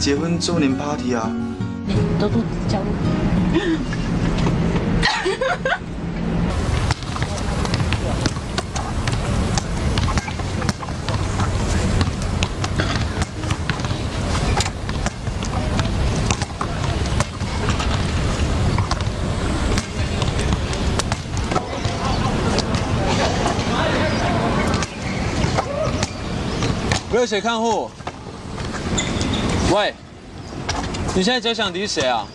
结婚周年 party 啊？都都加入？热血看护，喂，你现在假想敌是谁啊？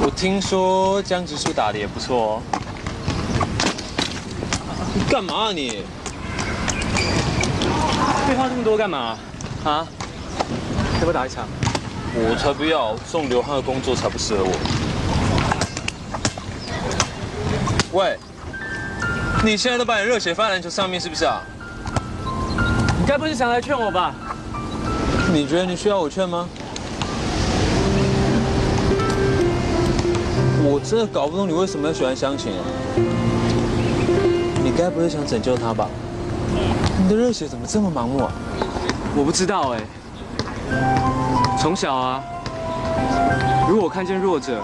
我听说江直树打的也不错哦。你干嘛啊你？废话这么多干嘛？啊？要不要打一场？我才不要，这种流汗的工作才不适合我。喂，你现在都把你热血放在篮球上面是不是啊？你该不是想来劝我吧？你觉得你需要我劝吗？我真的搞不懂你为什么要喜欢湘琴啊！你该不会想拯救她吧？你的热血怎么这么盲目啊？我不知道哎。从小啊，如果我看见弱者，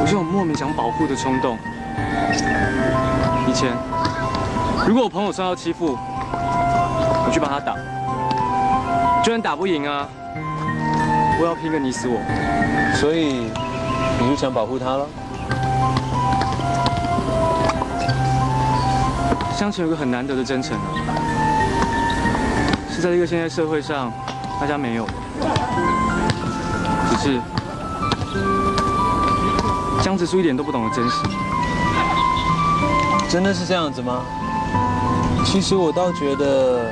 我就有莫名想保护的冲动。以前，如果我朋友受到欺负，我去帮他打，就算打不赢啊，我要拼个你死我。所以你就想保护她了？相亲有个很难得的真诚啊，是在这个现在社会上大家没有的。只是江直树一点都不懂得珍惜。真的是这样子吗？其实我倒觉得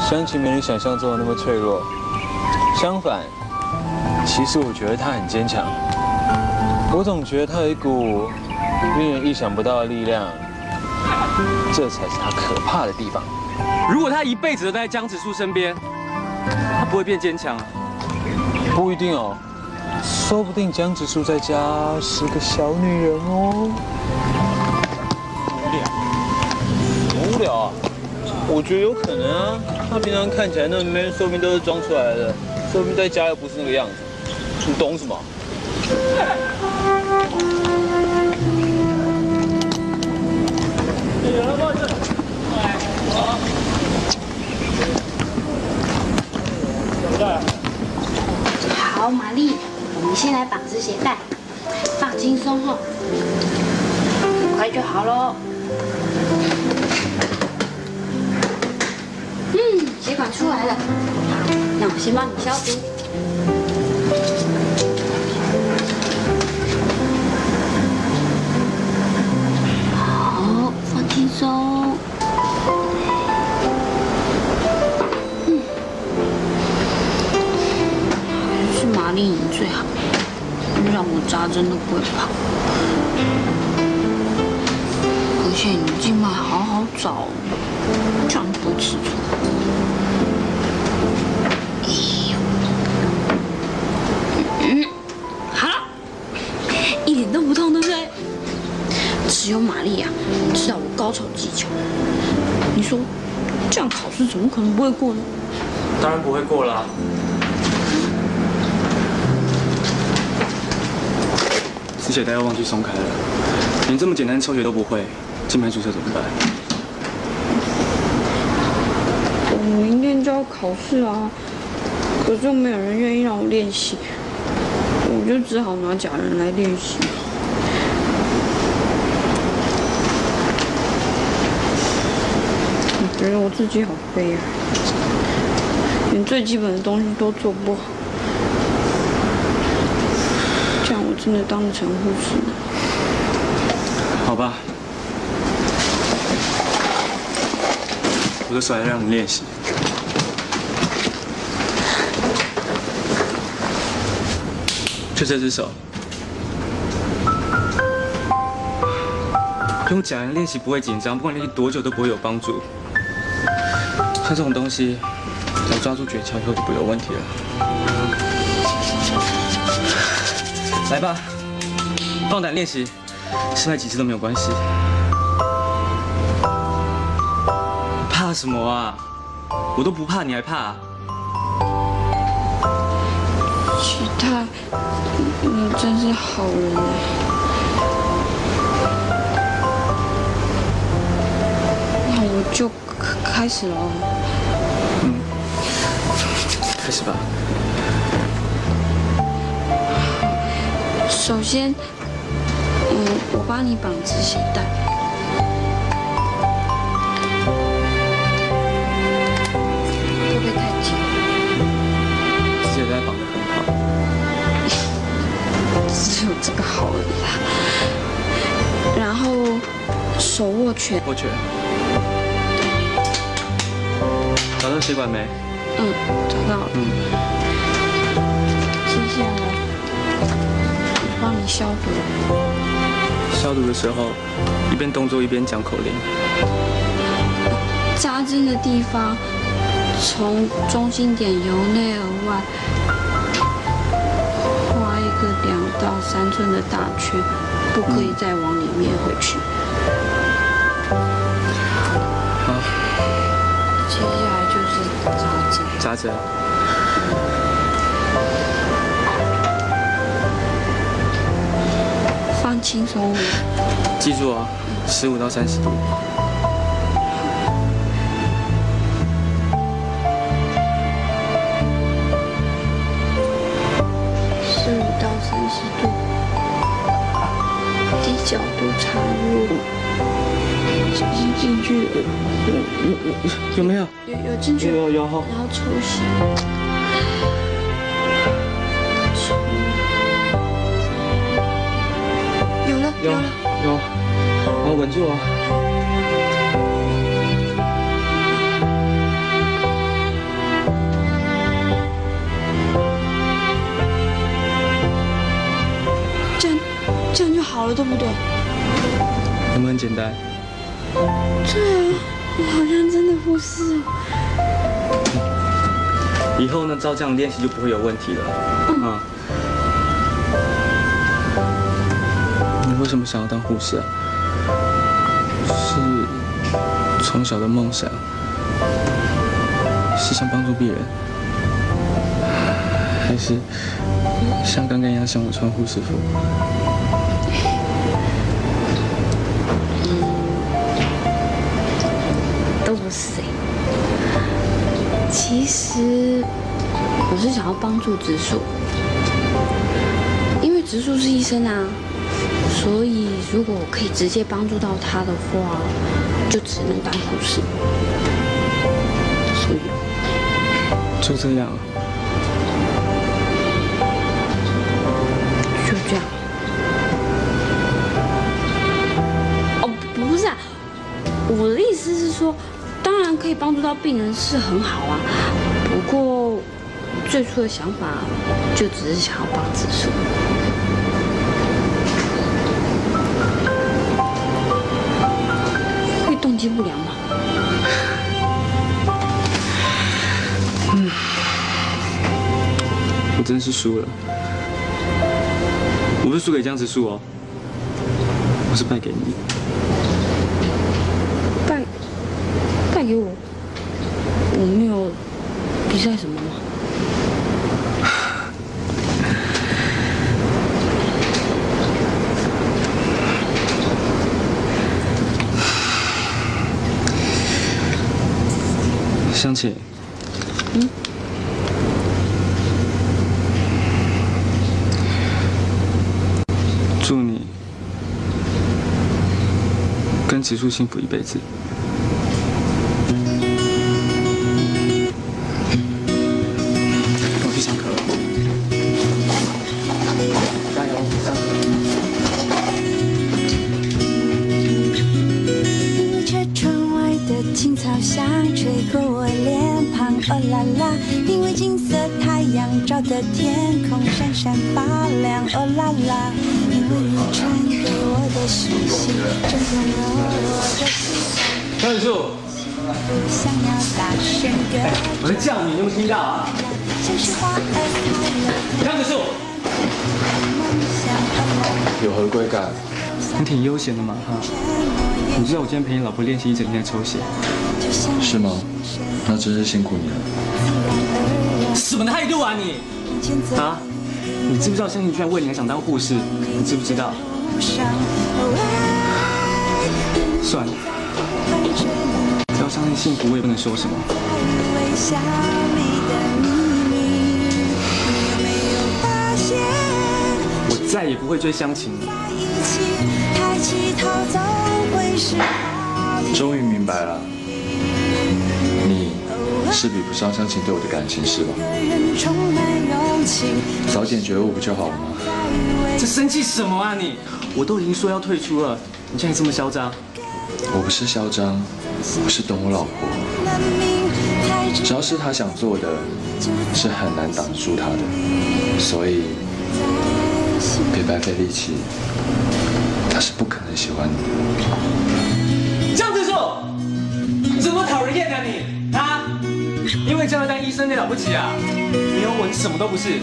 湘琴没你想象中的那么脆弱，相反，其实我觉得她很坚强。我总觉得他有一股令人意想不到的力量，这才是他可怕的地方。如果他一辈子都待在江直树身边，他不会变坚强啊。不一定哦，说不定江直树在家是个小女人哦。无聊，无聊啊？我觉得有可能啊。他平常看起来那么 man，说不定都是装出来的，说不定在家又不是那个样子。你懂什么？好，玛丽，我们先来绑只鞋带，放轻松哦，很快就好喽。嗯，血管出来了，那我先帮你消毒。放轻松。嗯，还是玛丽你最好，让我扎针都不会怕。而且你静脉好好找，这样不会吃醋。哎呦，嗯，好了，一点都不痛，对不对？只有玛丽亚高超技巧。你说，这样考试怎么可能不会过呢？当然不会过啦。止血带要忘记松开了，连这么简单的抽血都不会，静脉注射怎么办？我明天就要考试啊，可是又没有人愿意让我练习，我就只好拿假人来练习。觉得我自己好悲哀，连最基本的东西都做不好，这样我真的当不成护士？好吧，我的手来让你练习。就这只手，用假人练习不会紧张，不管练习多久都不会有帮助。像这种东西，只要抓住诀窍以后就不会有问题了。来吧，放胆练习，失败几次都没有关系。怕什么啊？我都不怕，你还怕？许太，你真是好人。那我就开始了哦。开始吧。首先，嗯，我帮你绑止血带。会不会太绑得很好。只有这个好而已啦。然后手握拳，握拳。找到血管没？嗯，找到了。嗯。接下来，我帮你消毒。消毒的时候，一边动作一边讲口令。扎针的地方，从中心点由内而外画一个两到三寸的大圈，不可以再往里面回去。扎针。放轻松哦。记住啊，十五到三十度。有没有？有有进去，有有好。然后抽血。有了有有了，有，好稳住啊！这样这样就好了，对不对？有没有很简单？对啊，我好像真的护士哦。以后呢，照这样练习就不会有问题了。嗯。你为什么想要当护士啊？是从小的梦想，是想帮助病人，还是像刚刚一样想我穿护士服？我是想要帮助植树，因为植树是医生啊，所以如果我可以直接帮助到他的话，就只能当护士。所以就这样啊。就这样。哦，不是啊，我的意思是说，当然可以帮助到病人是很好啊。不过最初的想法就只是想要帮子舒。会动机不良吗？嗯我真是输了，我不是输给江直树哦，我是败给你。败败给我？我没有比赛什么吗？香姐，嗯，祝你祝幸福一辈子。想要大声歌我在叫你，你有没有听到啊？像是花儿开了，江直树，有何贵干？你挺悠闲的嘛哈。你知道我今天陪你老婆练习一整天的抽血，是吗？那真是辛苦你了。什么态度啊你？啊？你知不知道香琴居然为你还想当护士？你知不知道？算了，只要相信幸福，我也不能说什么。我再也不会追湘琴终于明白了，你是比不上湘琴对我的感情是吧？早点觉悟不就好了吗？这生气什么啊你？我都已经说要退出了，你竟然这么嚣张！我不是嚣张，我我是懂我老婆。只要是她想做的，是很难挡住她的，所以别白费力气，她是不可能喜欢你的。江子树，你怎么讨人厌啊你？啊？因为将来当医生你了不起啊？没有我你什么都不是。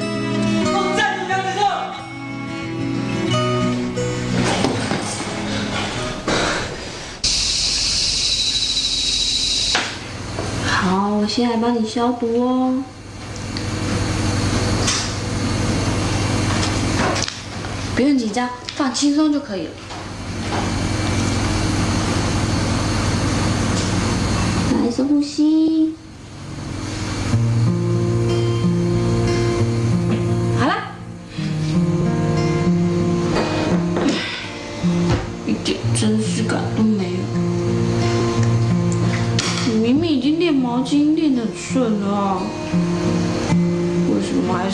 我现在帮你消毒哦。不用紧张，放轻松就可以了。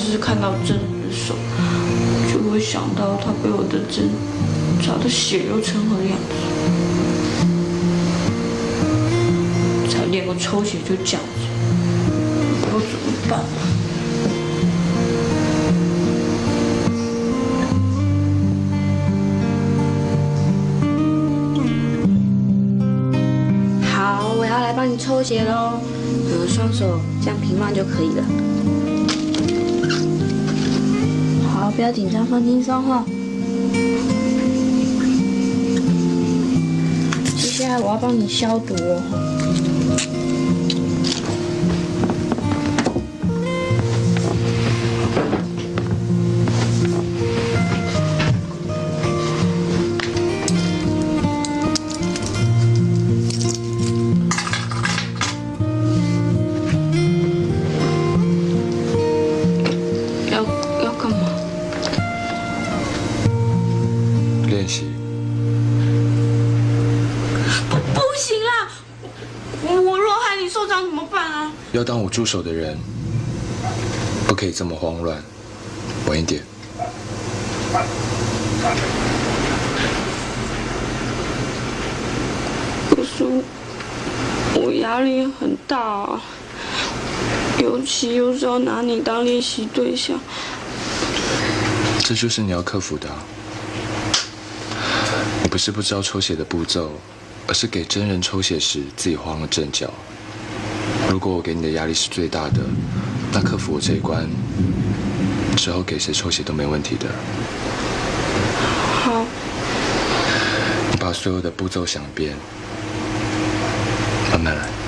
是看到真人的手，就会想到他被我的针扎得血流成河的样子？才练个抽血就这样子，我怎么办？好，我要来帮你抽血喽。呃，双手这样平放就可以了。不要紧张，放轻松哈。接下来我要帮你消毒哦。行啦！我我若害你受伤怎么办啊？要当我助手的人不，可以这么慌乱？晚一点。可是我压力很大啊，尤其又是要拿你当练习对象。这就是你要克服的啊。你不是不知道抽血的步骤，而是给真人抽血时自己慌了阵脚。如果我给你的压力是最大的，那克服我这一关之后，给谁抽血都没问题的。好，你把所有的步骤想一遍，慢慢来。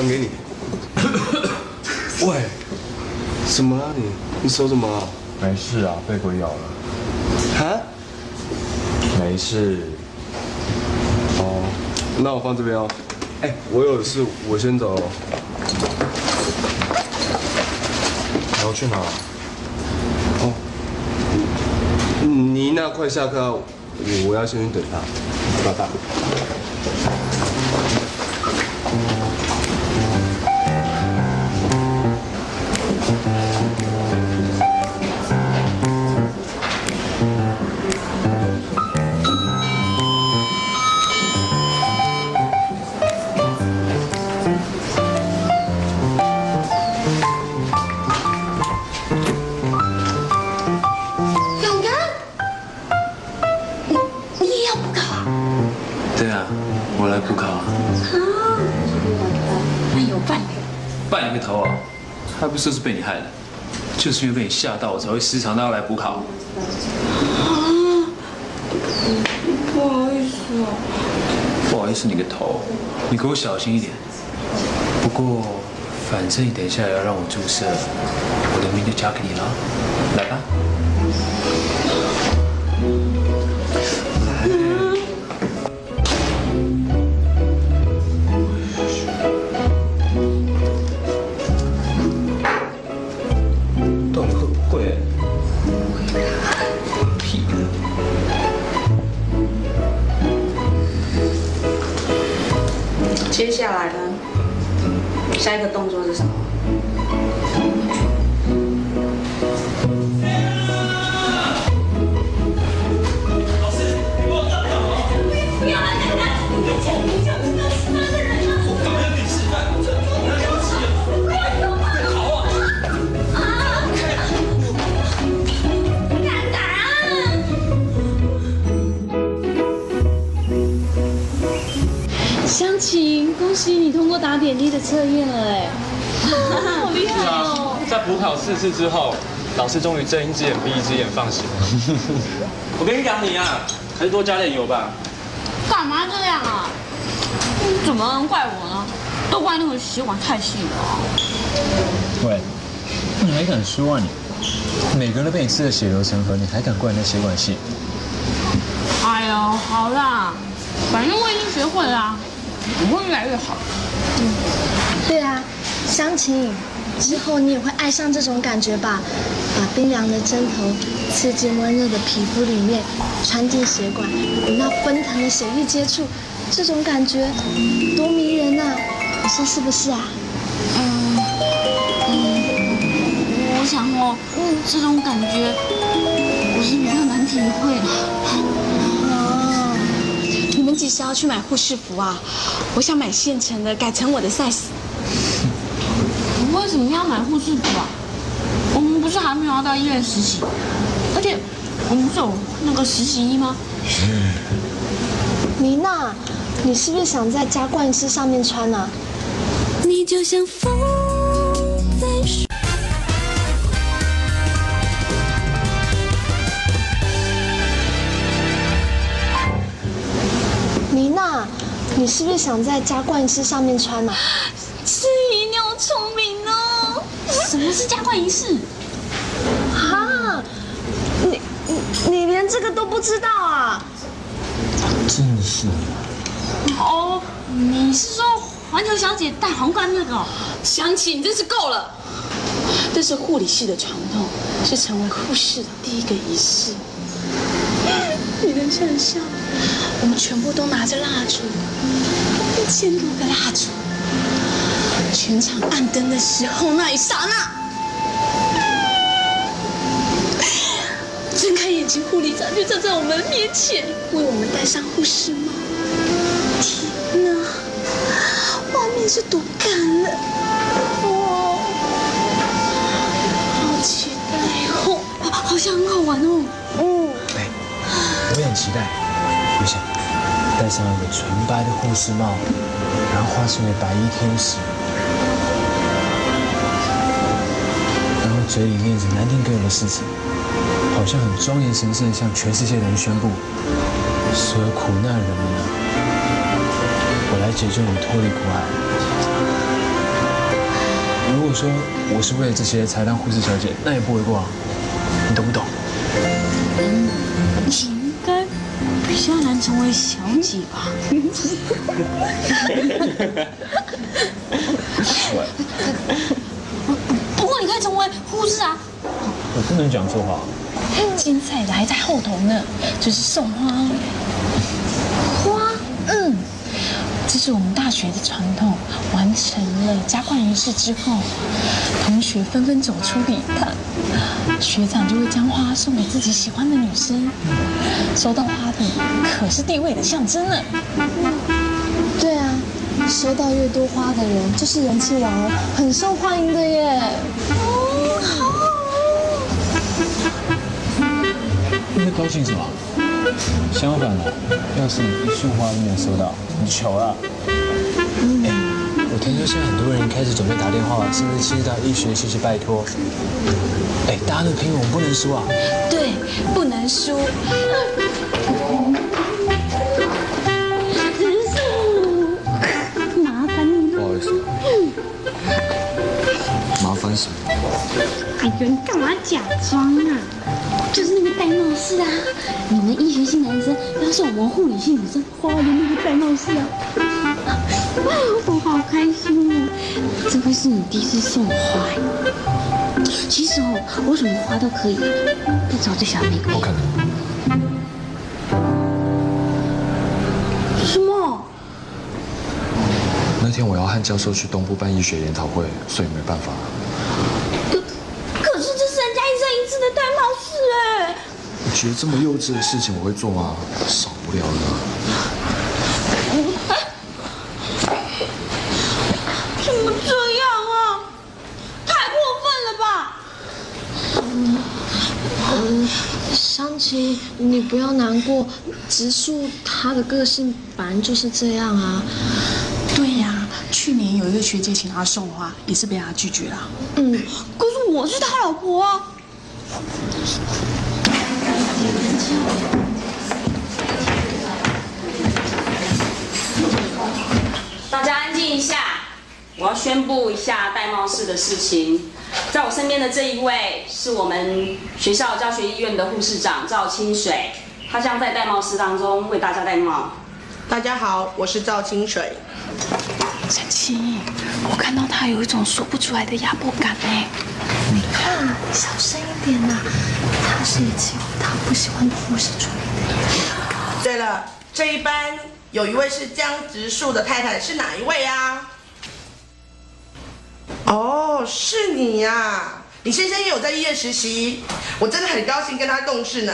还给你。喂，什么啊你？你手怎么了？没事啊，被鬼咬了。啊？没事。哦，那我放这边哦。哎，我有事，我先走了。你要去哪？哦，妮娜快下课，我我要先去等她。拜拜。就是因为被你吓到，我才会时常都要来补考。不好意思哦。不好意思，你个头，你给我小心一点。不过，反正你等一下也要让我注射，我的命就交给你了。来四次之后，老师终于睁一只眼闭一只眼放行了。我跟你讲，你啊，还是多加点油吧。干嘛这样啊？怎么能怪我呢？都怪那个血管太细了啊。喂，你还敢说啊你？每个人都被你吃的血流成河，你还敢怪人家血管细？哎呦，好啦，反正我已经学会了啊，我会越来越好。嗯对啊，湘琴，之后你也会爱上这种感觉吧？把冰凉的针头刺进温热的皮肤里面，穿进血管，与那奔腾的血液接触，这种感觉多迷人呐、你说是不是啊？嗯嗯，我想哦，这种感觉我是比较难体会的。哦，你们几时要去买护士服啊？我想买现成的，改成我的 size。为什么要买护士服啊？我们不是还没有要到医院实习，而且我们不是有那个实习衣吗？妮娜，你是不是想在加冠师上面穿啊？你就像风在树。妮娜，你是不是想在加冠师上面穿啊？是姨，你好聪明哦！什么是加冠仪式？哈，你你你连这个都不知道啊？真是。哦，你是说环球小姐戴皇冠那个哦？想起你，真是够了。这是护理系的传统，是成为护士的第一个仪式。你能想象，我们全部都拿着蜡烛，一千多个蜡烛，全场暗灯的时候那一刹那，睁开眼睛，护理长就站在我们面前，为我们戴上护士帽。天哪，画面是多感人哦！好期待哦，好像很好玩哦。嗯，哎，我也很期待。你想，戴上一个纯白的护士帽，然后化身为白衣天使，嘴里念着南丁格尔的事情，好像很庄严神圣地向全世界的人宣布：所有苦难人们啊，我来解救你脱离苦海。如果说我是为了这些才当护士小姐，那也不为过啊，你懂不懂？你应该比较难成为小姐吧？不过你可以成为护士啊！我不能讲错话。精彩的还在后头呢，就是送花。花，嗯，这是我们大学的传统。完成了加冠仪式之后，同学纷纷走出礼堂，学长就会将花送给自己喜欢的女生。收到花的可是地位的象征呢。对啊，收到越多花的人就是人气王哦，很受欢迎的耶。你在高兴什么？相反的，要是你一束花都没有收到，你就糗了。哎，我听说现在很多人开始准备打电话，甚至其实到医学系去拜托。哎，大家都拼，我们不能输啊！对，不能输。麻烦你了。不好意思，麻烦什么？哎呦，你干嘛假装啊？就是那个戴帽式啊！你们医学系男生要是我们护理系女生花的那个戴帽式啊！我好开心哦！这会是你第一次送我花哎。其实哦，我什么花都可以，不找最小的玫瑰。不可能。什么？那天我要和教授去东部办医学研讨会，所以没办法。可可是这是人家一生一次的戴帽式哎！你觉得这么幼稚的事情我会做吗？少无聊了。怎么这样啊？太过分了吧！嗯，湘琴，你不要难过，植树他的个性本来就是这样啊。对呀、去年有一一个学姐请他送花，也是被他拒绝了。嗯，可是我是他老婆啊。一下，我要宣布一下戴帽式的事情。在我身边的这一位是我们学校教学医院的护士长赵清水，他将在戴帽式当中为大家戴帽。大家好，我是赵清水。陈琪，我看到他有一种说不出来的压迫感哎。你看，小声一点呐、他是以前他不喜欢的护士助理的。对了，这一班有一位是江直树的太太，是哪一位啊？哦，是你呀、你先生也有在医院实习，我真的很高兴跟他共事呢。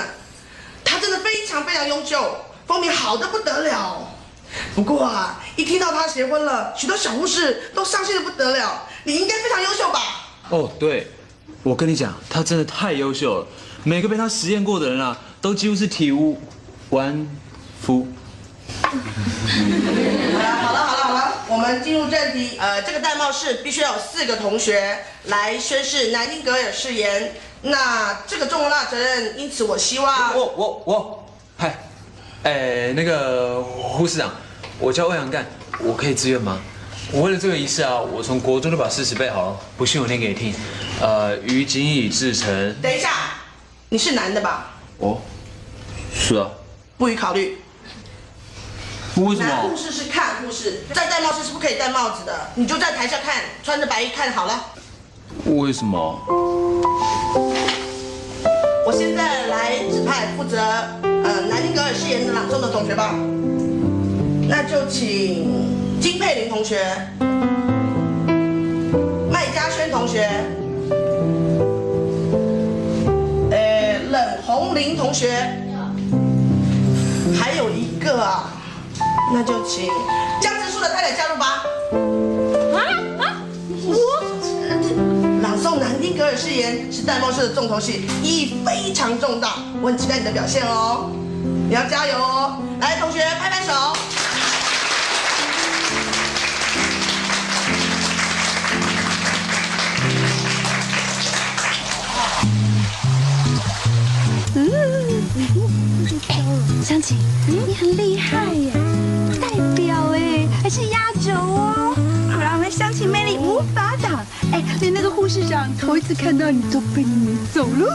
他真的非常非常优秀，风评好的不得了。不过啊，一听到他结婚了，许多小护士都伤心的不得了。你应该非常优秀吧？哦，对，我跟你讲，他真的太优秀了，每个被他实验过的人啊，都几乎是体无完肤。好了好了好了，我们进入正题。呃，这个戴帽式必须要有四个同学来宣誓南丁格尔誓言。那这个重大责任，因此我希望我我我，嗨，哎，那个护士长，我叫欧阳干，我可以自愿吗？我为了这个仪式啊，我从国中就把诗词背好了，不信我念给你听。呃，于今已至诚。等一下，你是男的吧？哦，是啊，不予考虑。为什么男护？士是看护士，在戴帽子是不可以戴帽子的，你就在台下看，穿着白衣看好了。为什么？我现在来指派负责呃南丁格尔誓言的朗诵的同学吧，那就请金佩玲同学、麦嘉轩同学、呃冷红玲同学，还有一个啊，那就请江直树的太太加入吧。啊啊！我朗诵南丁格尔誓言是戴帽式的重头戏，意义非常重大，我很期待你的表现哦，你要加油哦！来，同学拍拍手。湘琴，你很厉害耶，代表哎，还是压轴哦，果然我们湘琴魅力无法挡。哎，连那个护士长头一次看到你都被你走路。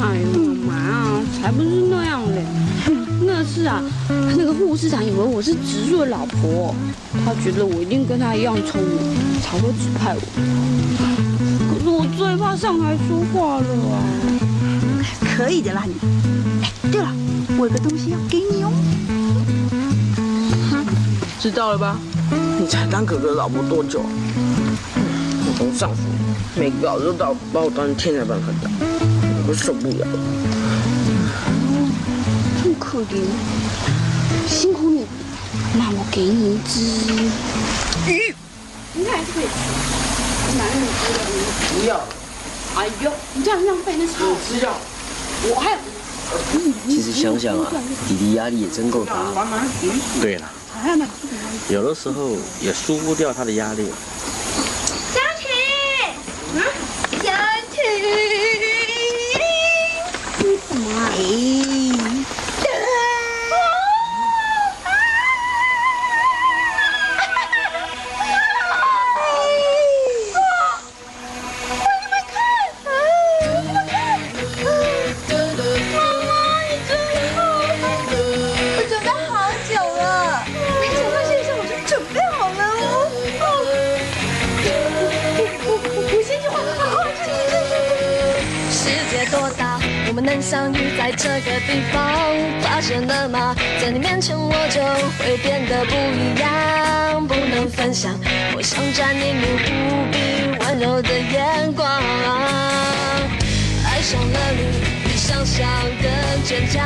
哎呀妈妈啊，才不是那样嘞！那是啊，那个护士长以为我是植树的老婆，他觉得我一定跟他一样聪明，才会指派我。可是我最怕上台说话了啊！可以的啦你。哎，对了，我有个东西要给你哦。知道了吧？你才当哥哥老婆多久？我从上司每个老师都把我把我当成天才般看待，我受不了。这么可怜，辛苦你。那我给你一只鱼，应该还是可以吃。男人吃的鱼。不要，哎呦，你这样浪费那草。吃掉。我还有。其实想想啊，弟弟压力也真够大。对了，有的时候也疏忽掉他的压力。湘琴，啊，湘琴，你怎么啊？们相遇在这个地方？发现了吗？在你面前我就会变得不一样，不能分享。我想占领你无比温柔的眼光，爱上了你，比想象更坚强，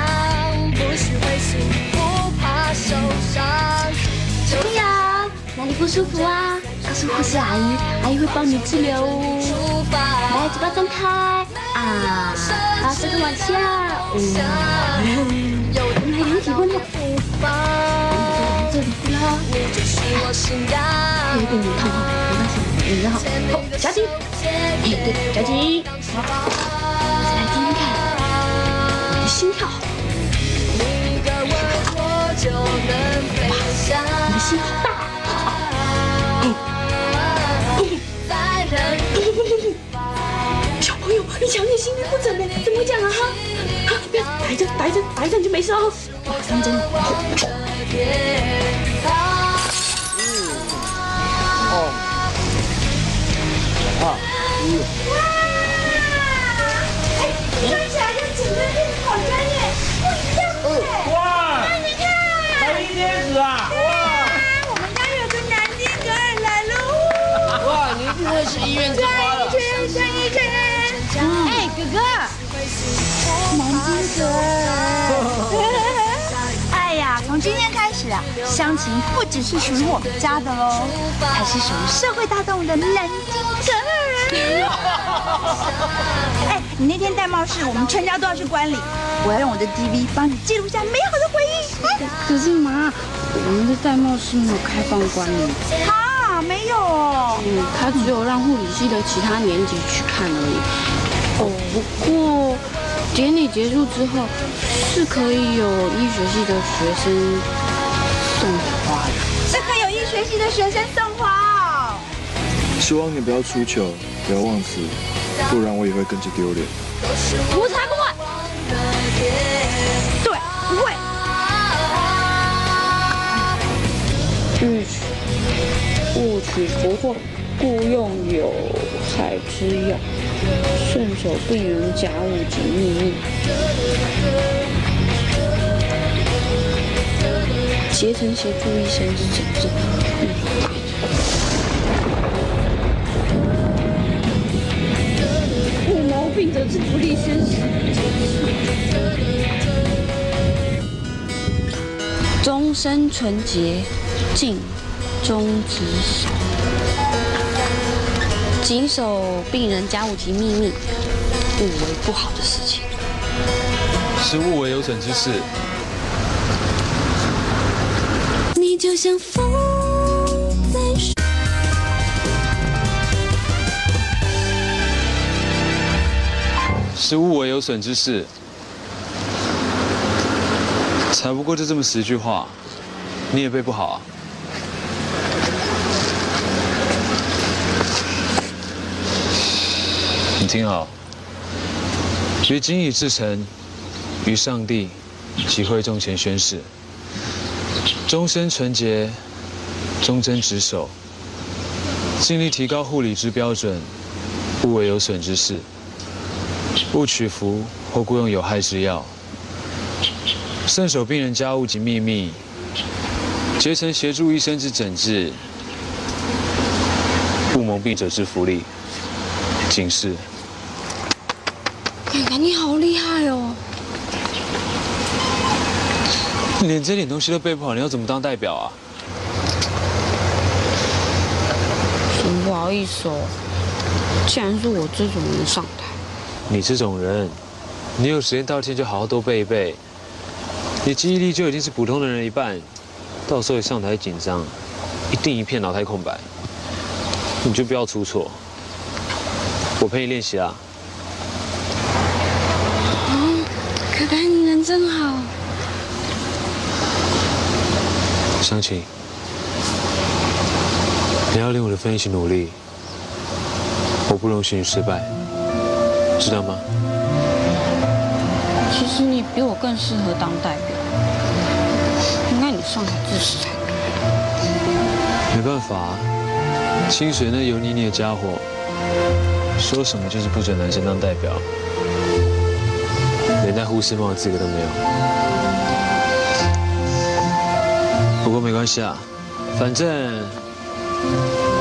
不许灰心，不怕受伤。怎么样？哪里不舒服啊？告诉护士阿姨，阿姨会帮你治疗哦。来，嘴巴张开啊，好，舌头往下，嗯，我们来量体温了。这里不啦？有一点点痛哈，没关系，你的好，好，夹紧，哎，对，夹紧，好，再来听听看，你的心跳，哇，你的心好大，你强烈心律不整呢，怎么会这样啊哈？哈，不要打一针，打一针，打一针你就没事哦。哇，三针，好。哦，啊，嗯，哥哥，南京哥。哎呀，从今天开始啊，湘琴不只是属于我们家的喽，还是属于社会大众的南丁格尔。哎，你那天戴帽是，我们全家都要去观礼，我要用我的 DV 帮你记录下美好的回忆。嗯 可是妈，我们的戴帽是没有开放观礼，啊，没有哦。嗯，他只有让护理系的其他年级去看而已。哦，不过典礼结束之后是可以有医学系的学生送花的。是可以有医学系的学生送花哦。希望你不要出糗，不要忘词，不然我也会跟着丢脸。我才不会。对，不会。欲取勿取不惑，故用有害之药，顺手病人家务及秘密。竭诚协助医生之诊治。无毛病者之不利生死。终身纯洁，尽忠职守，谨守病人家务及秘密，勿为不好的事情。是勿为有损之事。你就像风在树是勿为有损之事。才不过就这么十句话，你也背不好啊？听好，于今已至诚，于上帝及会众前宣誓，终身纯洁，忠贞职守，尽力提高护理之标准，勿为有损之事，勿取服或雇用有害之药。慎守病人家务及秘密，竭诚协助医生之诊治，不蒙病者之福利。警示。你好厉害哦！你连这点东西都背不好，你要怎么当代表啊？真不好意思哦，既然是我这种人上台，你这种人，你有时间道歉就好好多背一背。你记忆力就已经是普通的人一半，到时候一上台紧张，一定一片脑袋空白。你就不要出错，我陪你练习啊。哦，可可你人真好。湘琴，你要领我的分一起努力，我不容许你失败，知道吗？其实你比我更适合当代表，应该你上台致辞才对。没办法，清水那油腻腻的家伙，说什么就是不准男生当代表，连戴护士帽的资格都没有。不过没关系啊，反正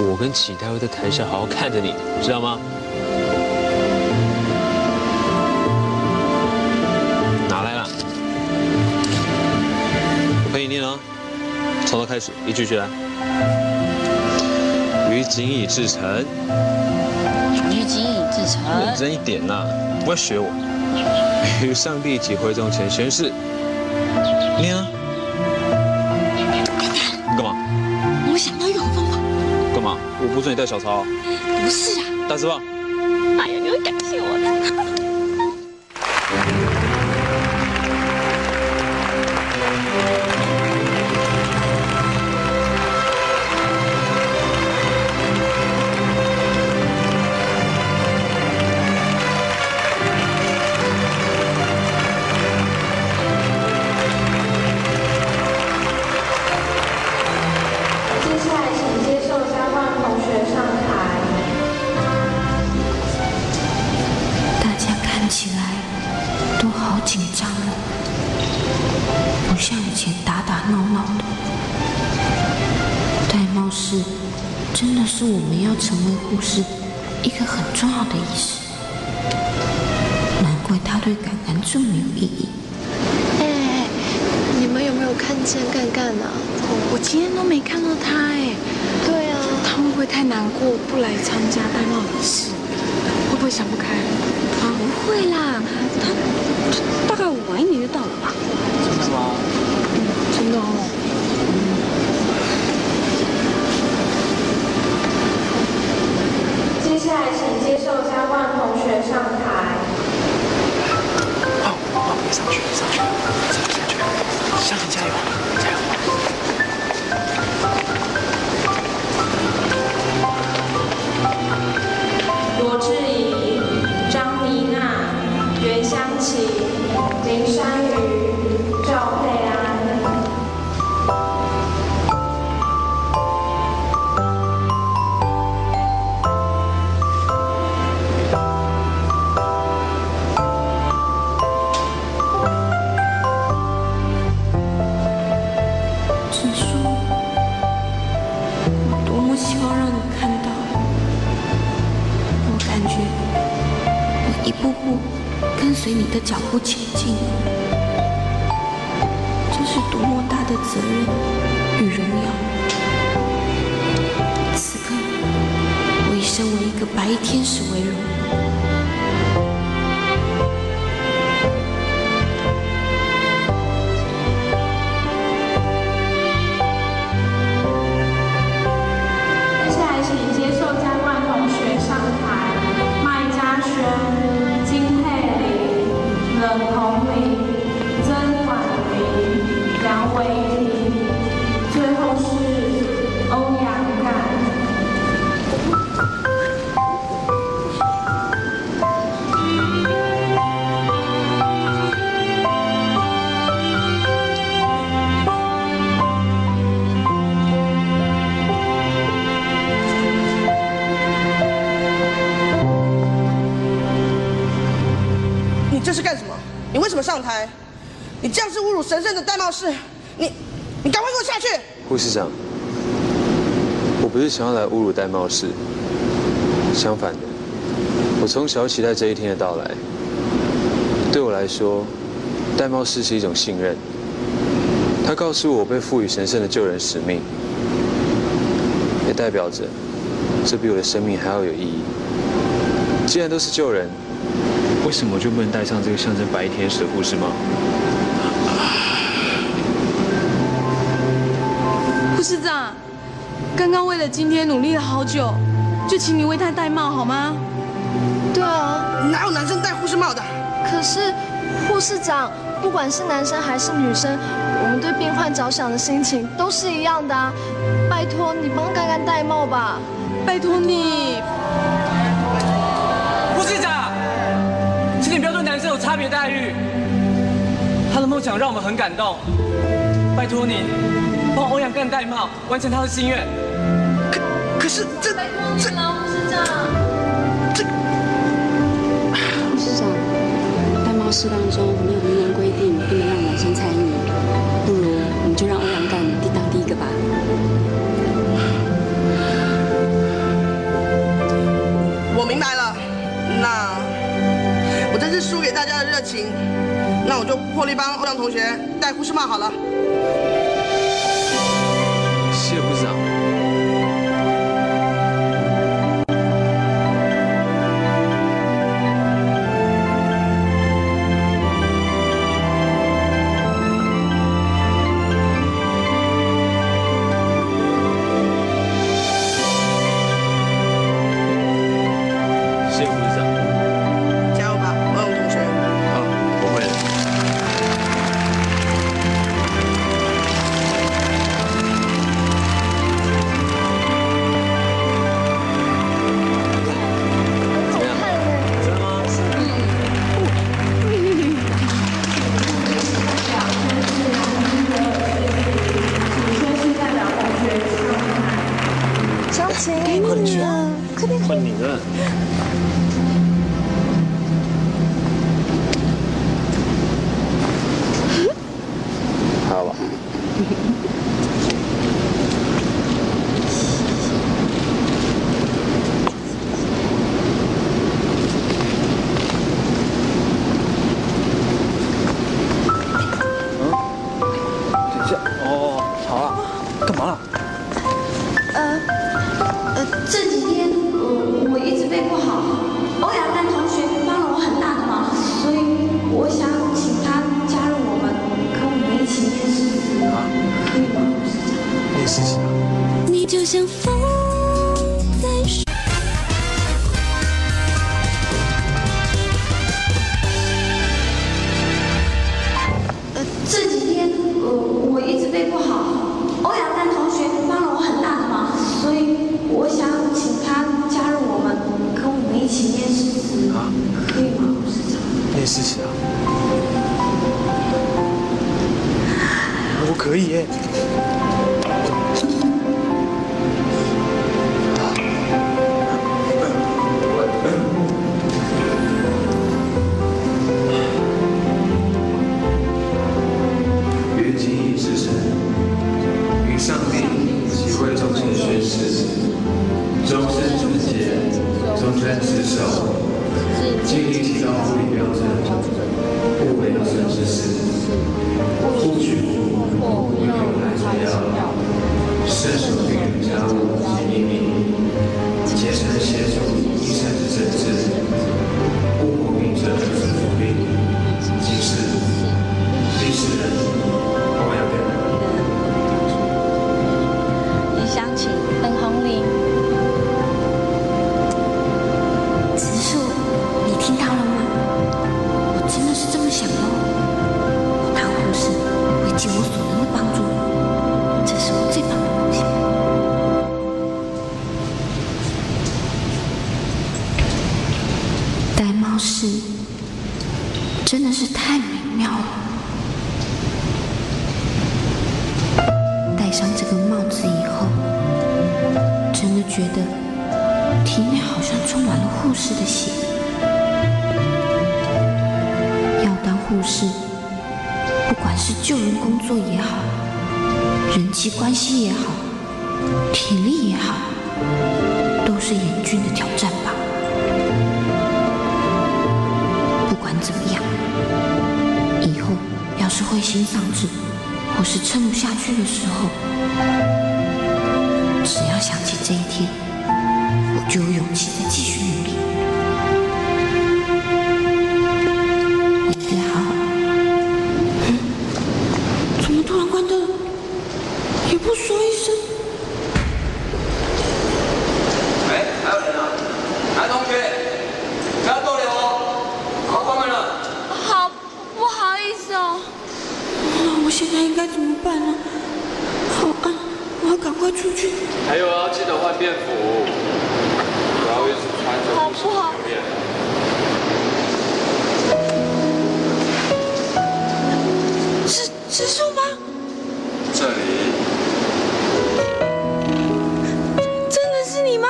我跟启泰会在台下好好看着你，知道吗？拿来了，我陪你念哦，从头开始，一句句来。于谨以至诚，于谨以至诚，认真一点呐、不要学我。与上帝指挥会前宣誓。你呢？你干嘛？我想到一个方法。干嘛？我不准你带小超、不是啊。大师傅。哎呀，你会感谢我的。式真的是我们要成为护士一个很重要的仪式，难怪他对感恩这么有意义。哎，你们有没有看见干干啊？我今天都没看到他哎。对啊。他会不会太难过不来参加戴帽仪式？会不会想不开？啊，不会啦，他大概晚一年就到了吧。真的吗？嗯，真的哦。接下来，请接受交换同学上台。好，我，上去上去上去上去，向前加油加油！脚步前进，这是多么大的责任与荣耀。此刻，我以身为一个白衣天使为荣。干什么？你为什么上台？你这样是侮辱神圣的戴帽式！你，你赶快给我下去！护士长，我不是想要来侮辱戴帽式，相反的，我从小期待这一天的到来。对我来说，戴帽式是一种信任，它告诉我被赋予神圣的救人使命，也代表着这比我的生命还要有意义。既然都是救人，为什么我就不能戴上这个象征白衣天使的护士帽？护士长，刚刚为了今天努力了好久，就请你为他戴帽好吗？对啊，哪有男生戴护士帽的？可是护士长，不管是男生还是女生，我们对病患着想的心情都是一样的啊！拜托你帮干干戴帽吧，拜托你。有差别待遇。他的梦想让我们很感动，拜托你帮欧阳干戴帽，完成他的心愿。可可是这拜托你了，护士长。护士长，戴帽式当中没有明文规定不能让男生参与，不如我们就让欧阳干当第一个吧。我明白了，那这是输给大家的热情，那我就破例帮欧阳同学带护士帽好了。呃呃，这几天我我一直背不好，欧阳丹同学帮了我很大的忙，所以我想请他加入我们，跟我们一起面试。好，可以吗？你就像风。办呢？好暗，我要赶快出去。还有啊，记得换便服，不要一直穿着好不好？是。是植树吗？这里真的是你吗？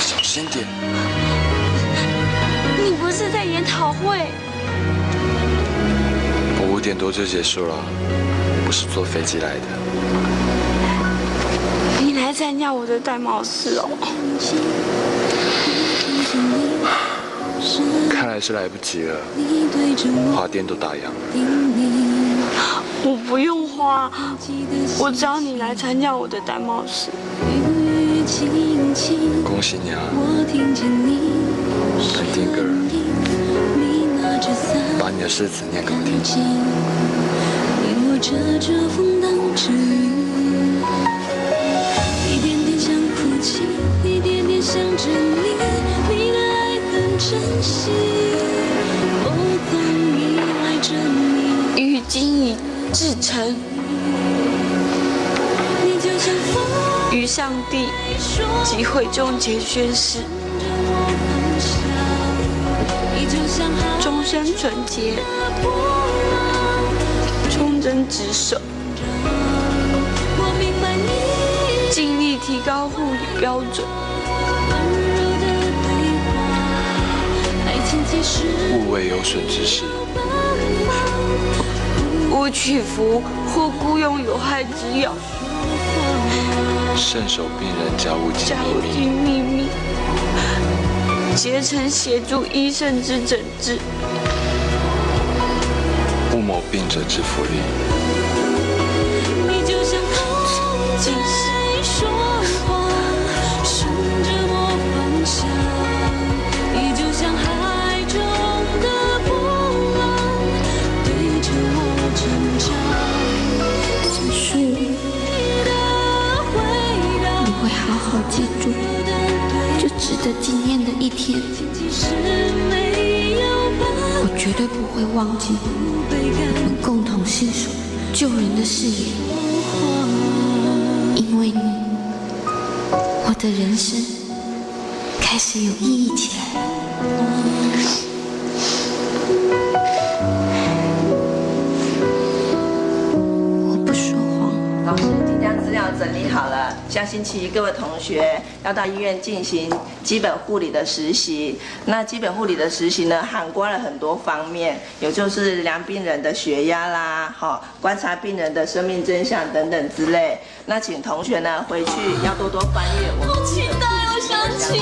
小心点。是在研讨会？我五点多就结束了，不是坐飞机来的。你来参加我的戴帽式哦。看来是来不及了，花店都打烊了。我不用花，我只要你来参加我的戴帽式。恭喜你啊，本丁格尔，把你的诗词念给我听。你握着这风挡着雨，一点点想哭泣，一点点想整理你的爱很珍惜，我总依赖着你，于今已至诚，你就像风与上帝及会众结宣誓，终身纯洁，忠贞职守，我明白你尽力提高护理标准，温柔的对话，爱情其实勿为有损之事，勿取服或雇佣有害之药，慎守病人家务及秘密，竭诚协助医生之诊治，不谋病者之福利。纪念的一天。我绝对不会忘记我们共同携手救人的事业，因为你，我的人生开始有意义起来。我不说谎。老师已经将资料整理好了，下星期各位同学要到医院进行基本护理的实习。那基本护理的实习呢，涵盖了很多方面，有就是量病人的血压啦，好、观察病人的生命真相等等之类。那请同学呢回去要多多翻阅我们好期待哦，相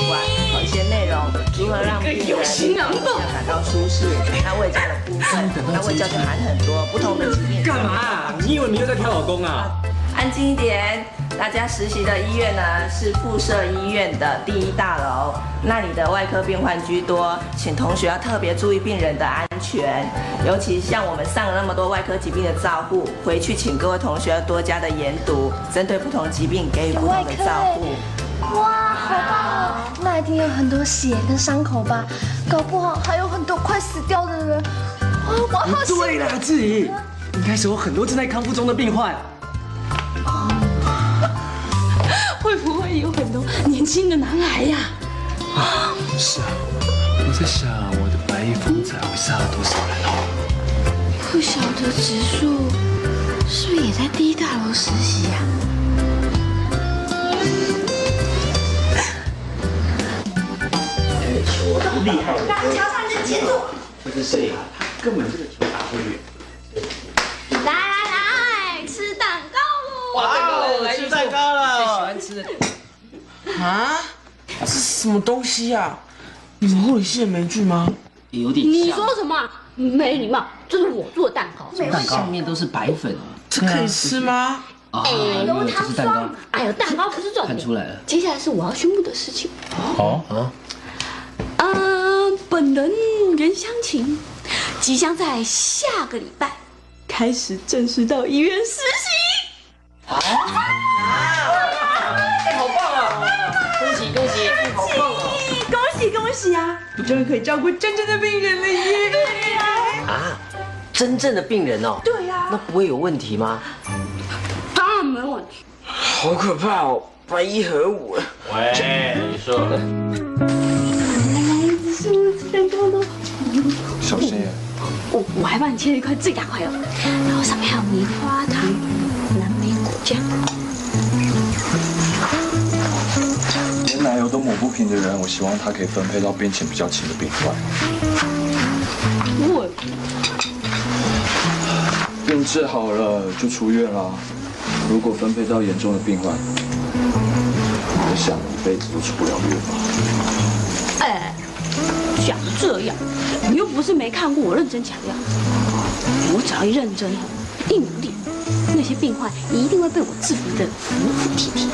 关好一些内容，如何让病人有心啊感到舒适。那胃教的部分，那胃教就含很多不同的疾病。干嘛？你以为你又在挑老公啊？安静一点。大家实习的医院呢是附设医院的第一大楼，那里的外科病患居多，请同学要特别注意病人的安全，尤其像我们上了那么多外科疾病的照护，回去请各位同学要多加的研读，针对不同疾病给予不同的照护。哇，好棒哦！那一定有很多血跟伤口吧？搞不好还有很多快死掉的人。哦，我好喜对啦，志怡，应该是有很多正在康复中的病患。不会有很多年轻的男孩呀？啊，是啊，我在想我的白衣风采会杀了多少人哦。不晓得植树是不是也在第一大楼实习呀、厉害！让乔上这节奏。不是谁啊？他根本这个球打不远。来来来，吃蛋糕喽！哇蛋糕了最喜欢吃的。啊，这是什么东西啊？你们护理系的没剧吗？有点你说什么啊？没礼貌！这是我做的蛋糕，蛋糕上面都是白粉哦。这可以吃吗？啊，哎呦，这糖是蛋糕霜！，哎呦，蛋糕不是重点。看出来了。接下来是我要宣布的事情。好啊，呃，本人袁湘琴即将在下个礼拜开始正式到医院实习。哎，好棒啊！恭喜恭喜，好棒啊！恭喜恭喜啊！你终于可以照顾真正的病人了耶！啊，真正的病人哦。对呀那不会有问题吗？当然没问题。好可怕哦，白衣和舞。喂，你说？小心眼。我我还帮你切了一块最大块哦，然后上面还有棉花糖、连奶油都抹不平的人，我希望他可以分配到病情比较轻的病患。我病治好了就出院啦。如果分配到严重的病患，我想一辈子都出不了院吧。哎，讲这样，你又不是没看过我认真强调，我只要一认真，一努力，那些病患一定会被我制服的服服帖帖的。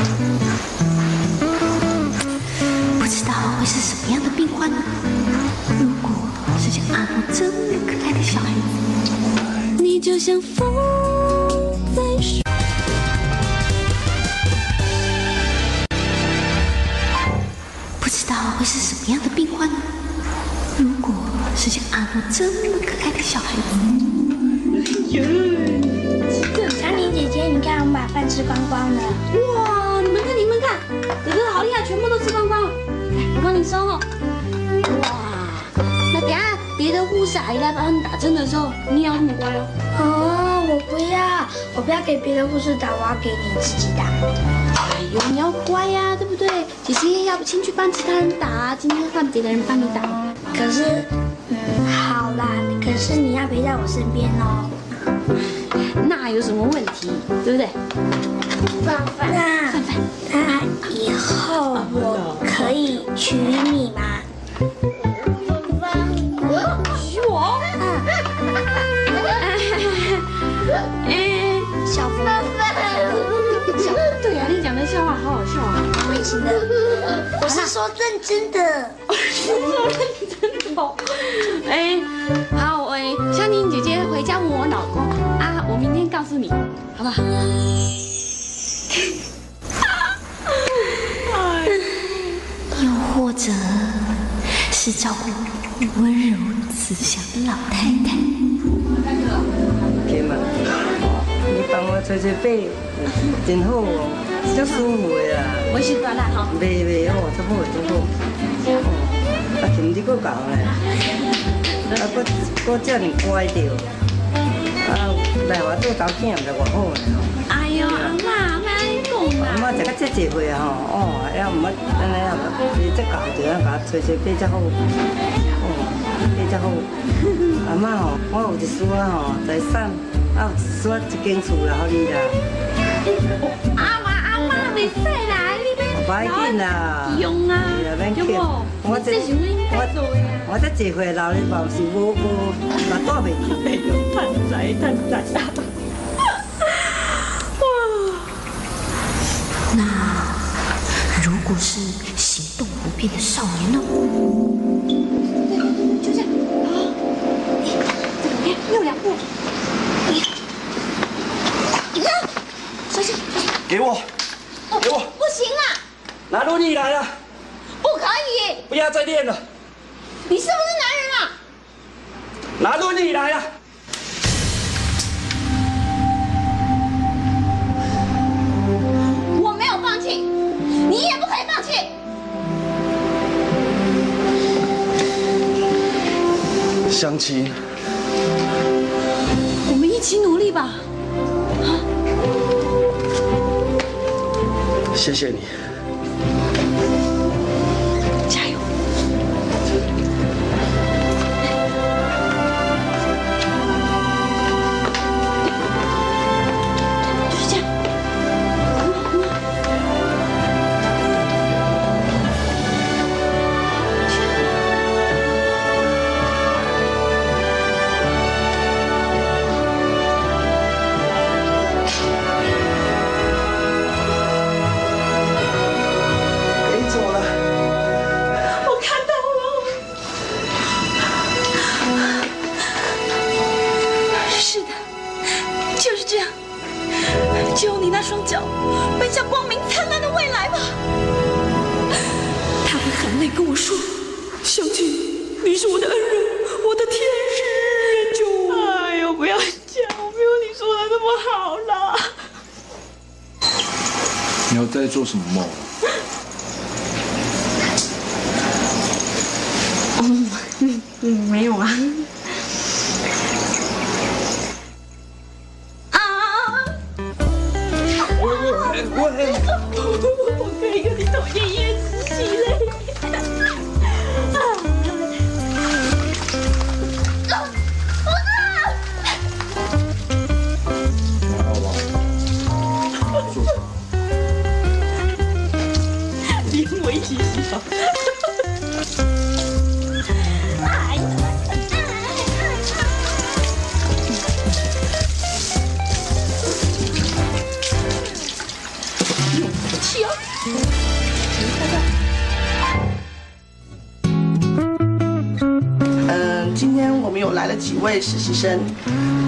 不知道会是什么样的病患呢？如果是像阿诺这么可爱的小孩，你就像风在树。不知道会是什么样的病患呢？如果是像阿诺这么可爱的小孩子，吃光光了。哇，你们看，你们看，哥哥好厉害，全部都吃光光了。来，我帮你收哦。哇，那等下别的护士阿姨来帮你打针的时候，你也要这么乖哦。哦，我不要，我不要给别的护士打，我要给你自己打。哎呦，你要乖呀、对不对？姐姐要不先去帮其他人打啊，今天换别的人帮你打。可是，嗯，好啦，可是你要陪在我身边哦。那有什么问题，对不对？范范，那那以后我可以娶你吗？娶我？哎，小风小对啊，你讲的笑话好好笑啊！不行的，我是说认真的。说认真的哦。哎，好，哎，香婷姐姐回家问我老公啊，我明天告诉你，好不好？又或者是照顾温柔慈祥的老太太。天哪，你帮我捶捶背，真好哦，足舒服的啦。我是大啦吼。袂袂哦，足好足好。哦，啊，琴你搁教嘞，啊，搁搁遮尔乖着，啊，来我做头囝，毋知偌好咧吼。哎呦，阿妈，阿妈你讲啊。阿妈食到遮济岁啊吼，哦，要毋捌安尼啊，你再教着，啊，甲我吹吹背才好。哦，背才好。阿妈吼，我有一丝仔吼财产，啊，有一丝仔一间厝啦，好你啦。阿妈，阿妈袂使啦，你唔要紧啦，用啊，免紧。我这我我这济岁老你嘛是无无嘛带袂住。哎呦，贪财贪财啊！那如果是行动不便的少年呢？就这样，好，这个六两步，你看，小心，小心，给我，拿轮椅来了，不可以，不要再练了，你是不是男人啊？拿轮椅来了。我没有放弃，你也不可以放弃。相亲，我们一起努力吧。谢谢你。生，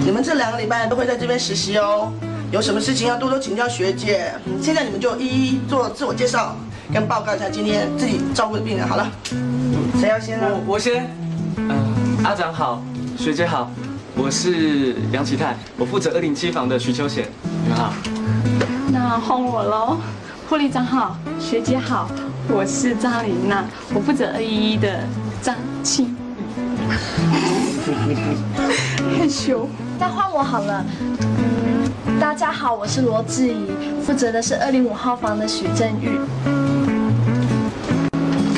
你们这两个礼拜都会在这边实习哦。有什么事情要多多请教学姐。现在你们就一一做自我介绍，跟报告一下今天自己照顾的病人。好了，谁要先呢？我我先。嗯，阿长好，学姐好，我是杨启泰，我负责二零七房的徐秋贤。你们好。那换我喽，护理长好，学姐好，我是张琳娜，我负责二一一的张青。害羞。那换我好了。嗯，大家好，我是罗志怡，负责的是二零五号房的许正玉。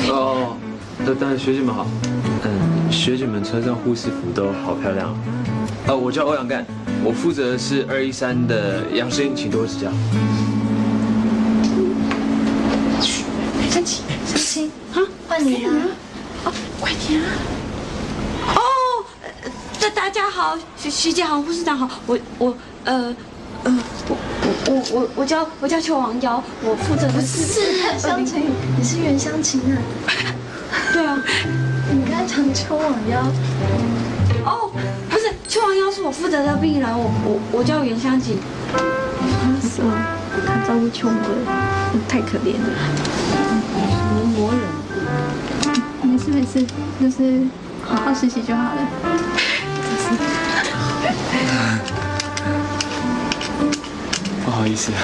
哦，那当然学姐们好，嗯，学姐们穿上护士服都好漂亮。呃，我叫欧阳干，我负责的是二一三的杨生，请多指教。三七，三七，啊，换你啊。哦，快点啊！哦，大大家好，学学姐好，护士长好，我我呃呃我我我我我叫我叫邱王瑶，我负责的是是湘琴，你是袁湘琴啊？对啊，你刚才讲邱王瑶。哦，不是，邱王瑶是我负责的病人，我我我叫袁湘琴。是吗？他照顾穷的，太可怜了。什么魔人？没事没事，就是好好实习就好了。好意思啊。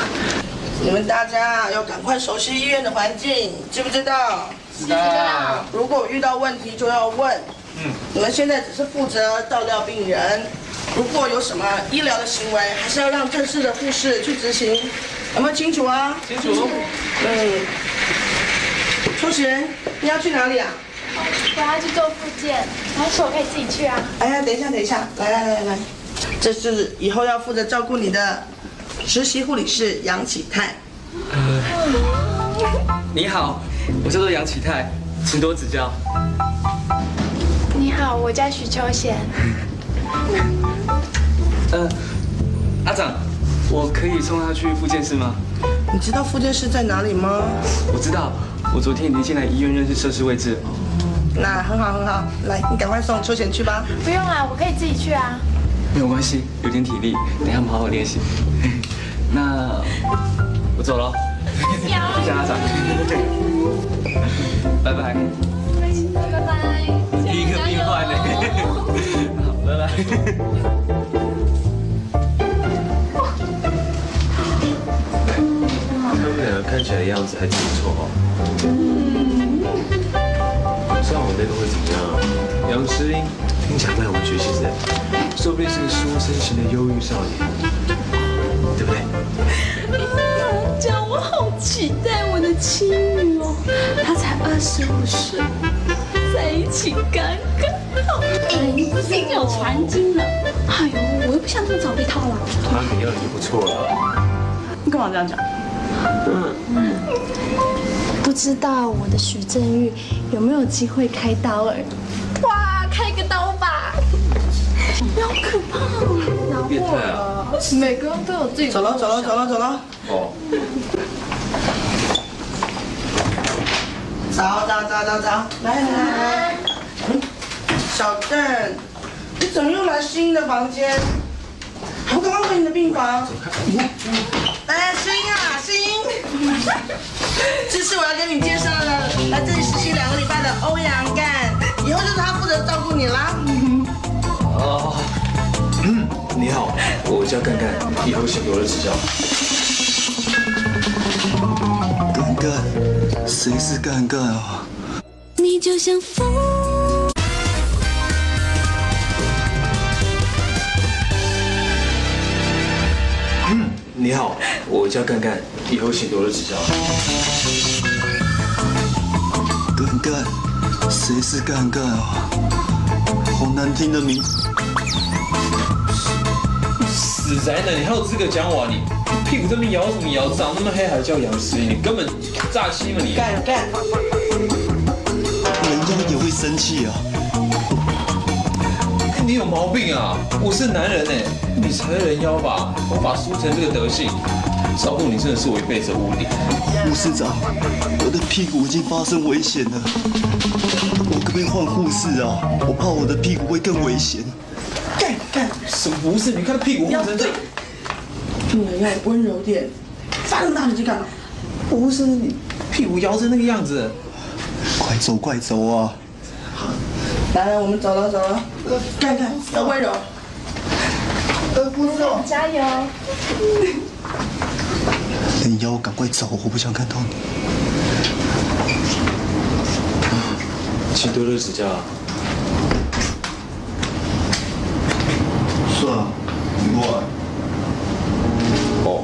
你们大家要赶快熟悉医院的环境，知不知道？知道。如果遇到问题就要问。嗯。你们现在只是负责照料病人，如果有什么医疗的行为，还是要让正式的护士去执行，有没有清楚啊？清楚。嗯。秋贤，你要去哪里啊？我要去做复健，还是我可以自己去啊？哎呀，等一下，等一下，来来来来，这是以后要负责照顾你的实习护理师杨启泰。呃，你好，我叫做杨启泰，请多指教。你好，我叫许秋贤。呃，阿长，我可以送他去复健室吗？你知道复健室在哪里吗？我知道，我昨天已经进来医院认识设施位置。那很好很好，来，你赶快送秋贤去吧。不用啊，我可以自己去啊。没有关系，有点体力，等一下我们好好练习。那我走了，谢谢阿长，拜拜。拜拜。第一个病患呢？好，拜拜。他们两个看起来样子还挺不错哦。我那个会怎么样？杨诗英听起来在我们学习的，说不定是个书生型的忧郁少年，对不对？这样我好期待我的妻女哦，她才二十五岁，在一起刚刚好。哎，你不是已经有传经了？哎呦，我又不想这么早被套了。他怎样就不错了。你干嘛这样讲？嗯，不知道我的许正玉有没有机会开刀儿？哇，开个刀吧！你好可怕哦！脑变态啊！每个人都有自己的走了走了走了走了。哦。早早早早早，来来来小邓，你怎么又来新的房间？我刚刚回你的病房。来，新啊新，这是我要跟你介绍的，来这里实习两个礼拜的欧阳干，以后就是他负责照顾你啦。哦，嗯，你好，我叫干干，以后请多多指教。干干，谁是干干啊？你就像风。你好，我叫干干，以后请多多指教。干干，谁是干干啊？好难听的名字。死宅男，你还有资格讲我啊你？屁股这边摇什么摇？长那么黑还叫杨诗颖，你根本诈欺嘛你！干干，人家也会生气啊！哎你有毛病啊！我是男人哎，你才人妖吧？头发梳成这个德性，照顾你真的是我一辈子的污点。护士长，我的屁股已经发生危险了，我可不可以换护士啊？我怕我的屁股会更危险。干干，什么不是？你看他屁股换成这样。病人要温柔点，发那么大力气干嘛？不是你屁股摇成那个样子。快走快走啊！来，我们走了走了，干干要温柔。呃，不错，加油！你要我，赶快走，我不想看到你。请多多指教。是啊，你过来。哦。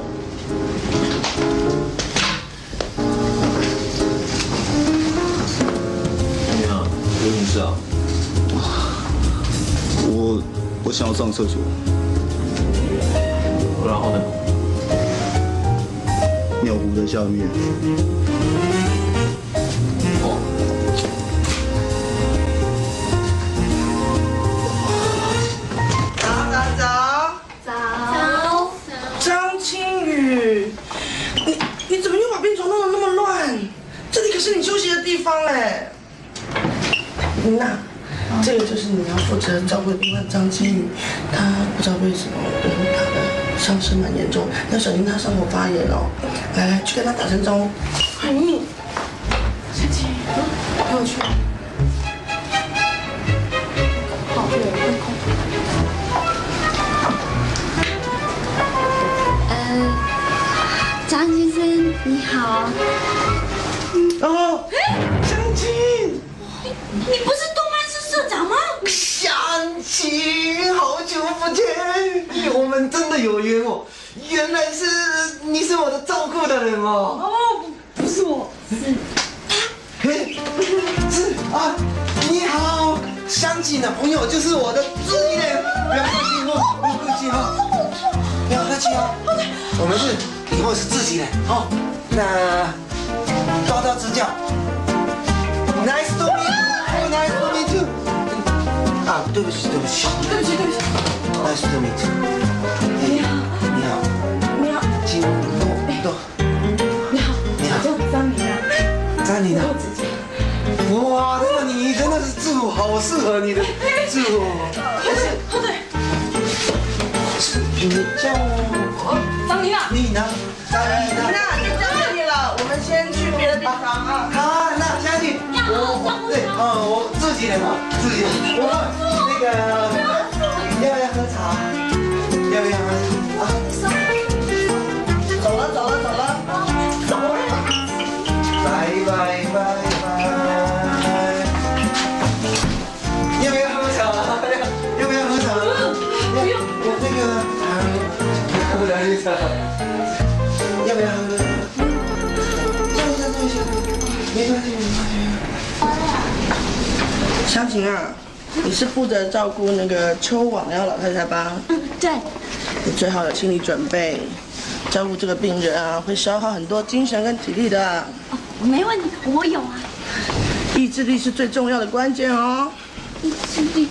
怎么样？有什么事啊？我我想要上厕所。的下面。哦走走走走张清宇你你怎么又把病床弄得那么乱？这里可是你休息的地方哎那这个就是你要负责照顾的病患张清宇他不知道为什么我会打他伤势蛮严重，要小心他伤口发炎哦。来来，去跟他打声招呼。快你，小青，陪我去。好，对，会空。呃，啊。哦，湘琴，你不是动漫社社长吗？湘琴，好久不见，我们真的有缘哦。原来是你是我的照顾的人哦。哦，不是我，是嘿，是啊，你好，湘琴的朋友就是我的知音嘞，不要客气哦，不要客气哦，不要客气哦。我们是以后是自己人，哦，那多多指教。Nice to meet you, nice to meet you。啊，对不起，对不起，对不起，对不起。Nice to meet you。你好，你好，你好，请多多。你好，你好张琳啊。张琳啊。哇，真的你真的是好适合你的字母。后队，你叫我张琳啊。丽娜，张丽娜。那就到这里了，我们先去别的地方啊。好，那下去我我对，嗯，我自己人嘛，自己人。我那个要？要湘琴啊，你是负责照顾那个秋网幺老太太吧？嗯，对。你最好有心理准备，照顾这个病人啊，会消耗很多精神跟体力的。没问题，我有啊。意志力是最重要的关键哦。意志力，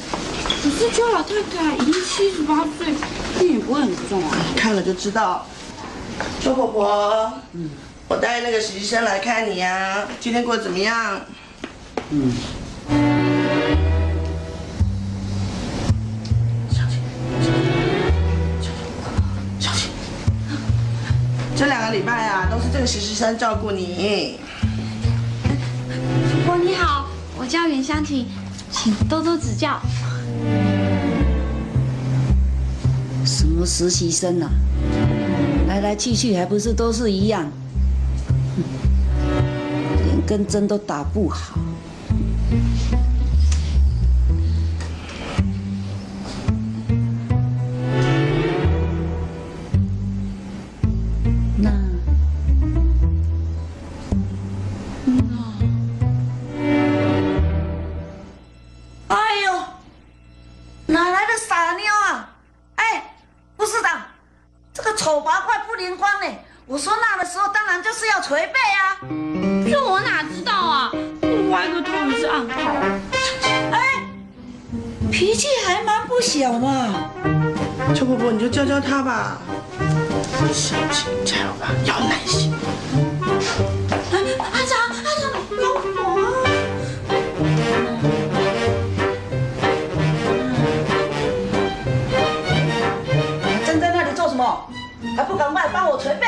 可是秋老太太已经七十八岁，病也不会很重啊。看了就知道。周婆婆，嗯，我带那个实习生来看你呀、今天过得怎么样？嗯。这两个礼拜啊，都是这个实习生照顾你。主播你好，我叫袁湘琴，请多多指教。什么实习生啊？来来去去还不是都是一样，连根针都打不好。是暗号。哎，脾气还蛮不小嘛。邱婆婆，你就教教他吧。小心，加油吧，要耐心。哎，阿长，阿长，不要我啊！站在那里做什么？还不赶快帮我捶背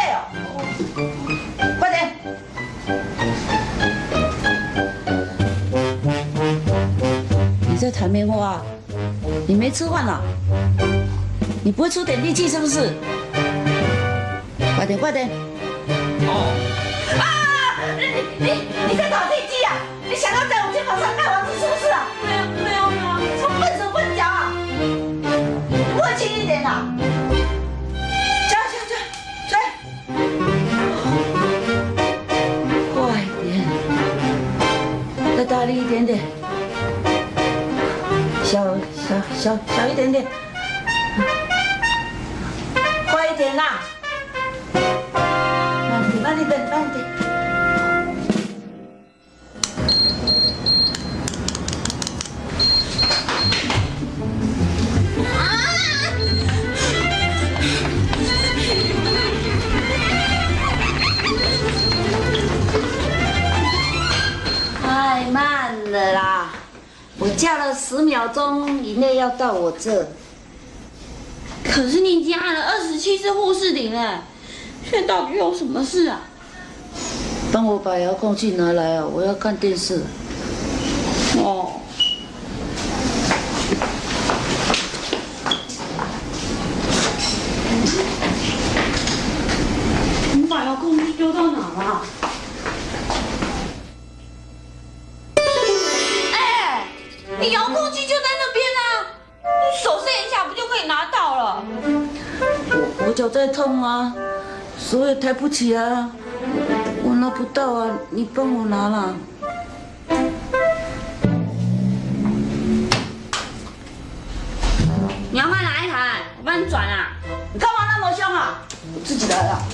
在弹棉花啊？你没吃饭啊？你不会出点力气是不是？快点快点！哦啊！你你你在打地基啊？你想要在我肩膀上盖房子是不是啊？没有没有没有，什么笨手笨脚啊？不会轻一点啊？追追追追！快点，再大力一点点，小小一点点，叫了十秒钟以内要到我这。可是你已经按了二十七次护士铃了，现在到底有什么事啊？帮我把遥控器拿来啊！我要看电视。哦。手也抬不起啊，我我拿不到啊，你帮我拿啦。你要换哪一台？我帮你转啊。你干嘛那么凶啊？我自己来了。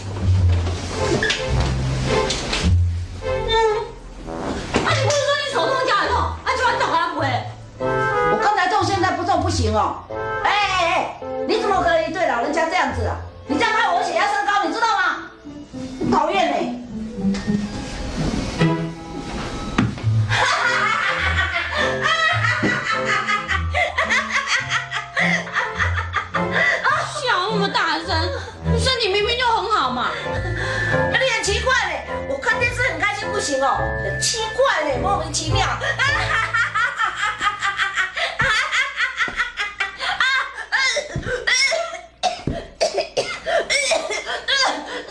不行哦，很奇怪嘞，莫名其妙。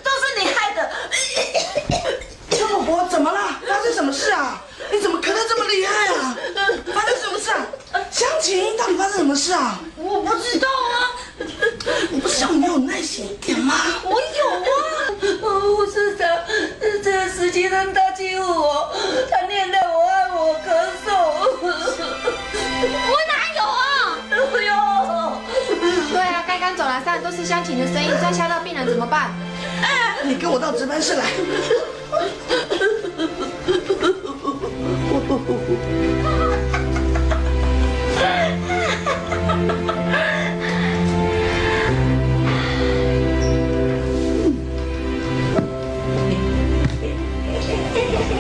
都是你害的。周伯伯怎么了？发生什么事啊？你怎么咳得这么厉害啊？发生什么事啊？湘琴，到底发生什么事啊？我不知道啊。我不是叫你要有耐心一点吗？廊上都是湘琴的声音，再吓到病人怎么办？你跟我到值班室来。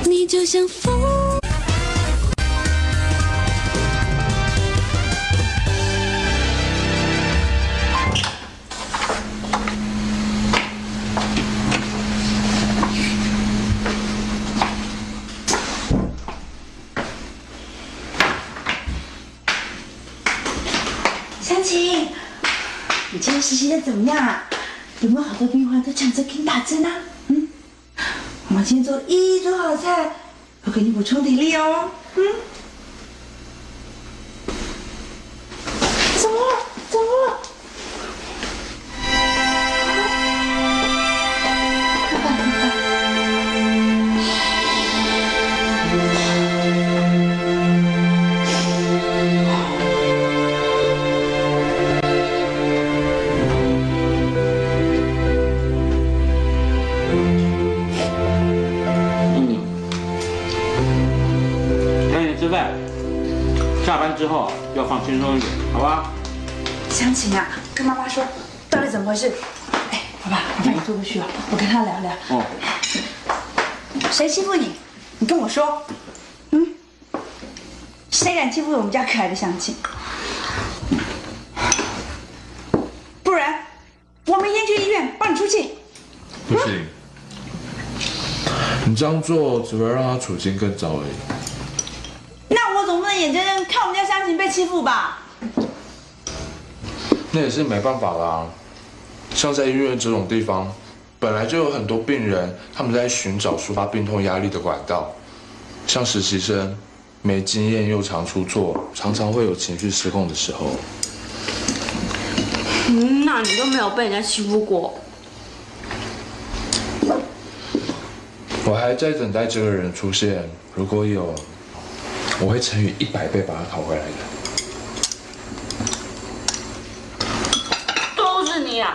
你就像有没有好多病患都抢着给你打针啊？嗯，我们今天做一桌好菜，我给你补充体力哦。嗯，我们家可爱的湘琴？不然，我明天去医院帮你出气。不行，你这样做只会让他处境更糟而已。那我总不能眼睁睁看我们家湘琴被欺负吧？那也是没办法啦。像在医院这种地方，本来就有很多病人，他们在寻找抒发病痛压力的管道。像实习生，没经验又常出错，常常会有情绪失控的时候。嗯，那你都没有被人家欺负过？我还在等待这个人出现，如果有，我会乘以一百倍把他讨回来的。都是你啊！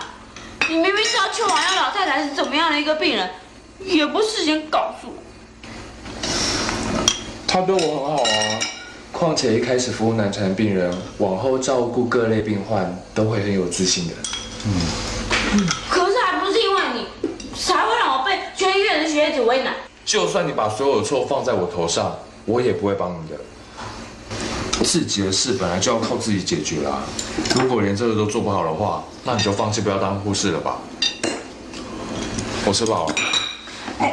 你明明知道秋王要老太太是怎么样的一个病人，也不事先告诉我。他对我很好啊，况且一开始服务难产的病人，往后照顾各类病患都会很有自信的。可是还不是因为你，才会让我被全医院的学姐为难。就算你把所有的错放在我头上，我也不会帮你的。自己的事本来就要靠自己解决啦。如果连这个都做不好的话，那你就放弃不要当护士了吧。我吃饱了。哎，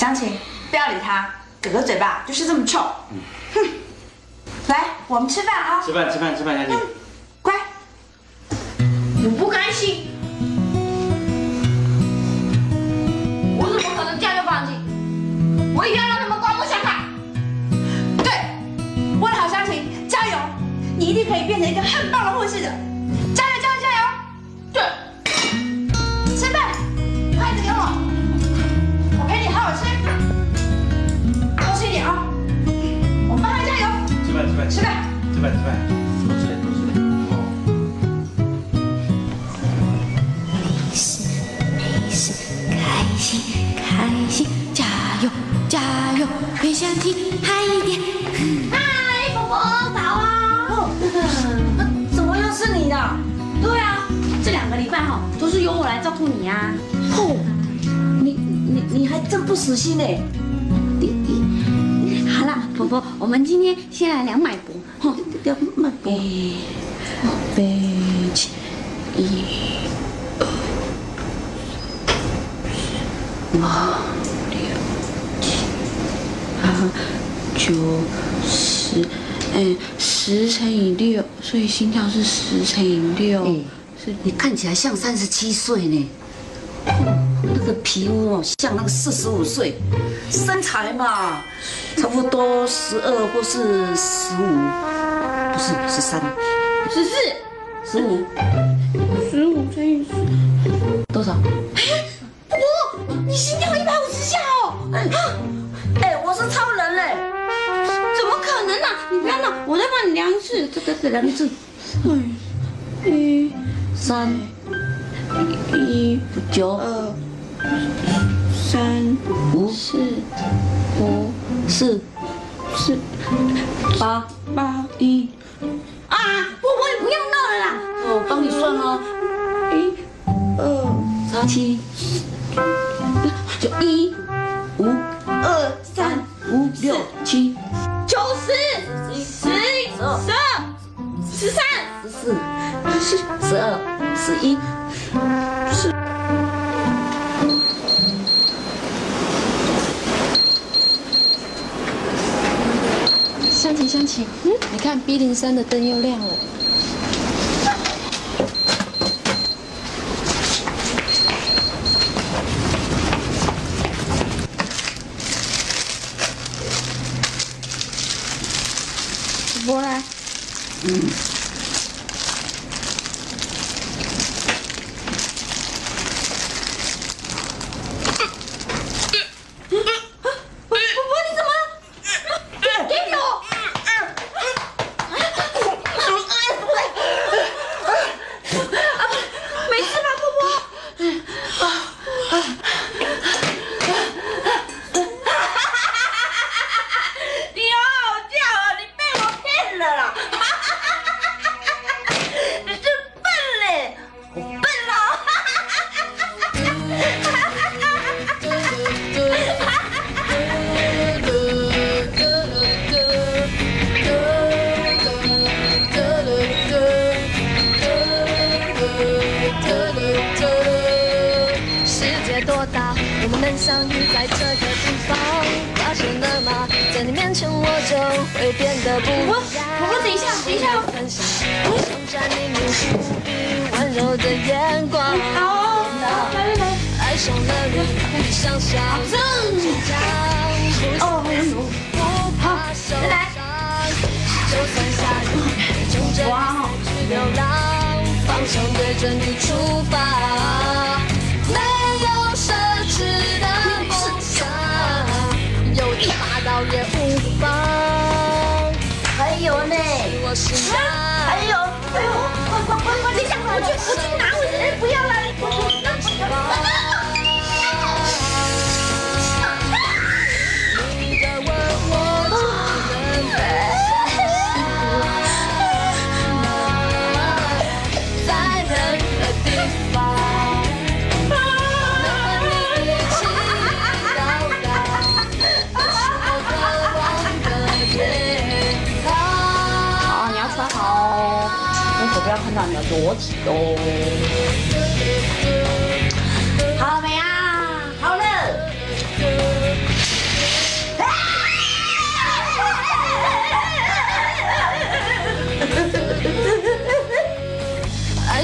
湘琴，不要理他，哥哥嘴巴就是这么臭。哼，来，我们吃饭啊！吃饭，吃饭，吃饭，湘琴、乖。我不甘心，我怎么可能掉就放弃？我一定要让他们刮目相看。对，为了好湘琴，加油！你一定可以变成一个很棒的护士的。吃饭吃饭吃饭。多吃点多吃点。没事没事，开心开心，加油加油，别想停，嗨一点。嗨，婆婆早啊！怎么又是你的？对啊，这两个礼拜哈都是由我来照顾你啊。哦，你你你还真不死心呢。我们今天先来量脉搏。哈，量脉搏。背起一、二、五、六、七、八、九、十。哎，十乘以六，所以心跳是十乘以六。是你看起来像三十七岁呢。那个皮肤哦，像那个四十五岁，身材嘛，差不多十二或是十五，不是十三，十四、十五，十五乘以十，多少？婆婆，你心跳一百五十下哦！哎，我是超人嘞！怎么可能呢、你不要闹，我再帮你量一次，这个是量一次，哎，一、三、一、九、二、三、五、四、五、四、四、八、八、一。的灯又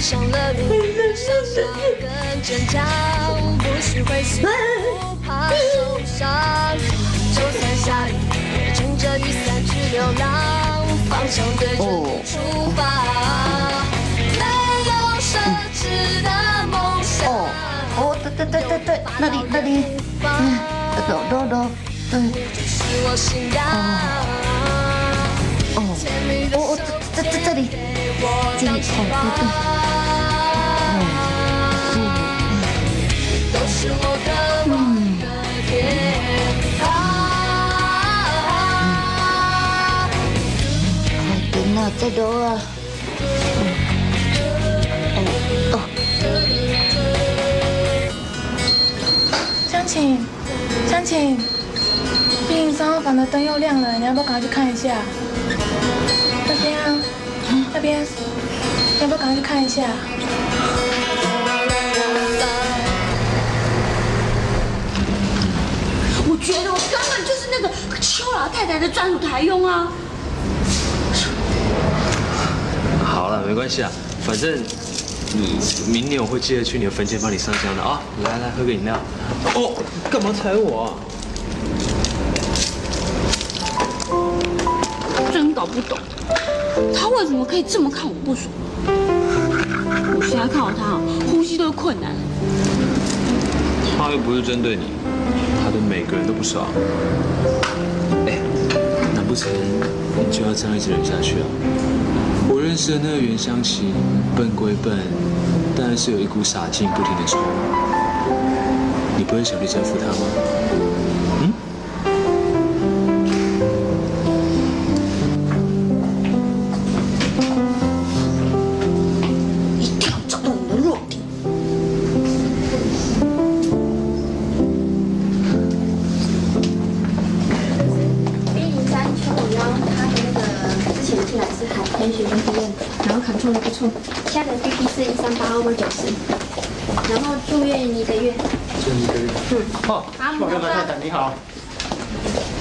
上了，更坚强，不许灰心，不怕受伤。就算下雨，撑着雨伞去流浪，对你出发。没有奢侈的梦想。哦，对对对对对，那里那里，嗯，走走走，对。哦，哦，哦。这这这里，这里，哦，对对，嗯，快点呐，再抖啊！湘琴，湘琴，病三号房的灯又亮了，你要不要赶快去看一下？那边要不要赶快去看一下？我觉得我根本就是那个邱老太太的专属台佣啊！好了，没关系啊，反正你明年我会记得去你的坟前帮你上香的啊。来来，喝个饮料。哦，干嘛踩我啊？真搞不懂，他为什么可以这么看我不爽？我现在看到他，呼吸都困难。他又不是针对你，他对每个人都不爽。哎，难不成你就要这样一直忍下去啊？我认识的那个袁湘琴，笨归笨，但是有一股傻劲不停的冲。你不会想去征服她吗？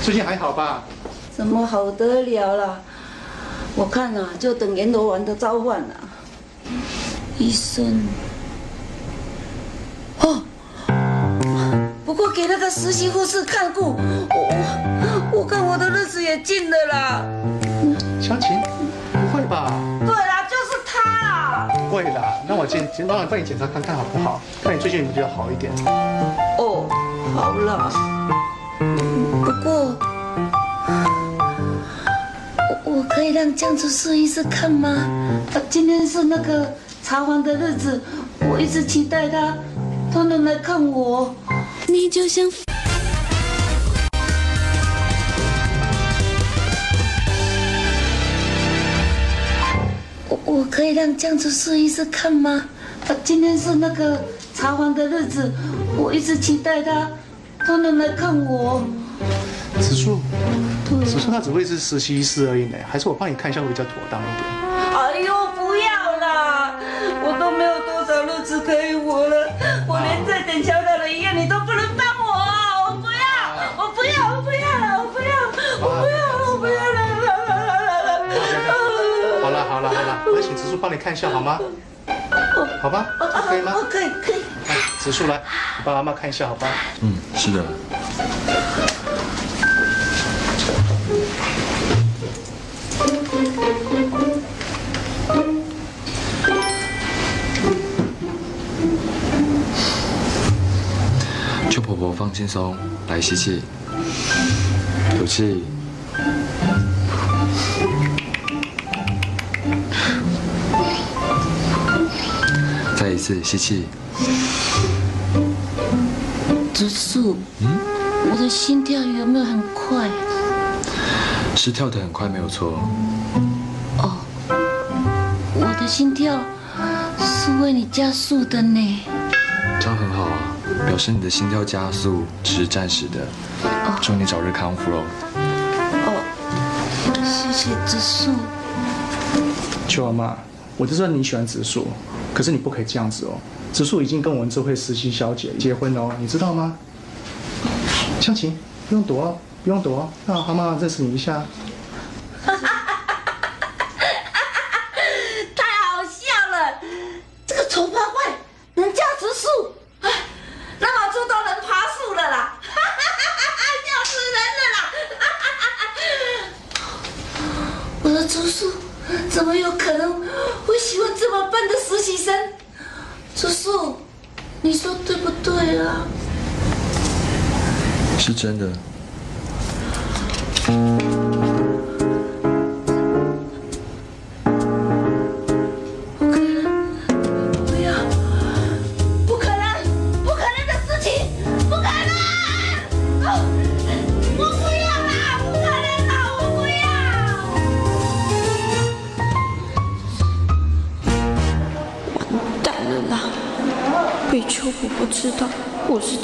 最近还好吧？怎么好得了啦？我看啊，就等阎罗王的召唤了。医生，哦，不过给那个实习护士看顾，我我我看我的日子也尽了啦。湘琴，不会吧？对啦，就是他啦。不会啦，那我检检让我帮你检查看看好不好？看你最近有没有好一点。哦，好啦。让江主树医师看吗？啊，今天是那个查房的日子，我一直期待他，他能来看我。你就像我我可以让江主树医师看吗？啊，今天是那个查房的日子，我一直期待他，他能来看我。子树，子树他只会是实习医师而已呢，还是我帮你看一下会比较妥当一点？哎呦，不要啦！我都没有多少日子可以活了，我连这点小小的医院你都不能帮我啊！我不要，我不要，我不要了，我不要，我不要，我不要了！好了好了好了，我请子树帮你看一下好吗？好吧，可以吗？可以可以。来，子树来，你帮阿妈看一下好吧？嗯，是的。婆婆放轻松，来吸气，吐气。再一次吸气。植树，嗯，我的心跳有没有很快？是跳得很快，没有错。哦，我的心跳是为你加速的呢。这样很好啊，表示你的心跳加速只是暂时的。祝你早日康复喽。哦，谢谢植树。邱阿妈，我就知道你喜欢植树，可是你不可以这样子哦。植树已经跟我们这位实习小姐结婚了哦，你知道吗？湘琴，不用躲哦，不用躲哦，让阿妈认识你一下。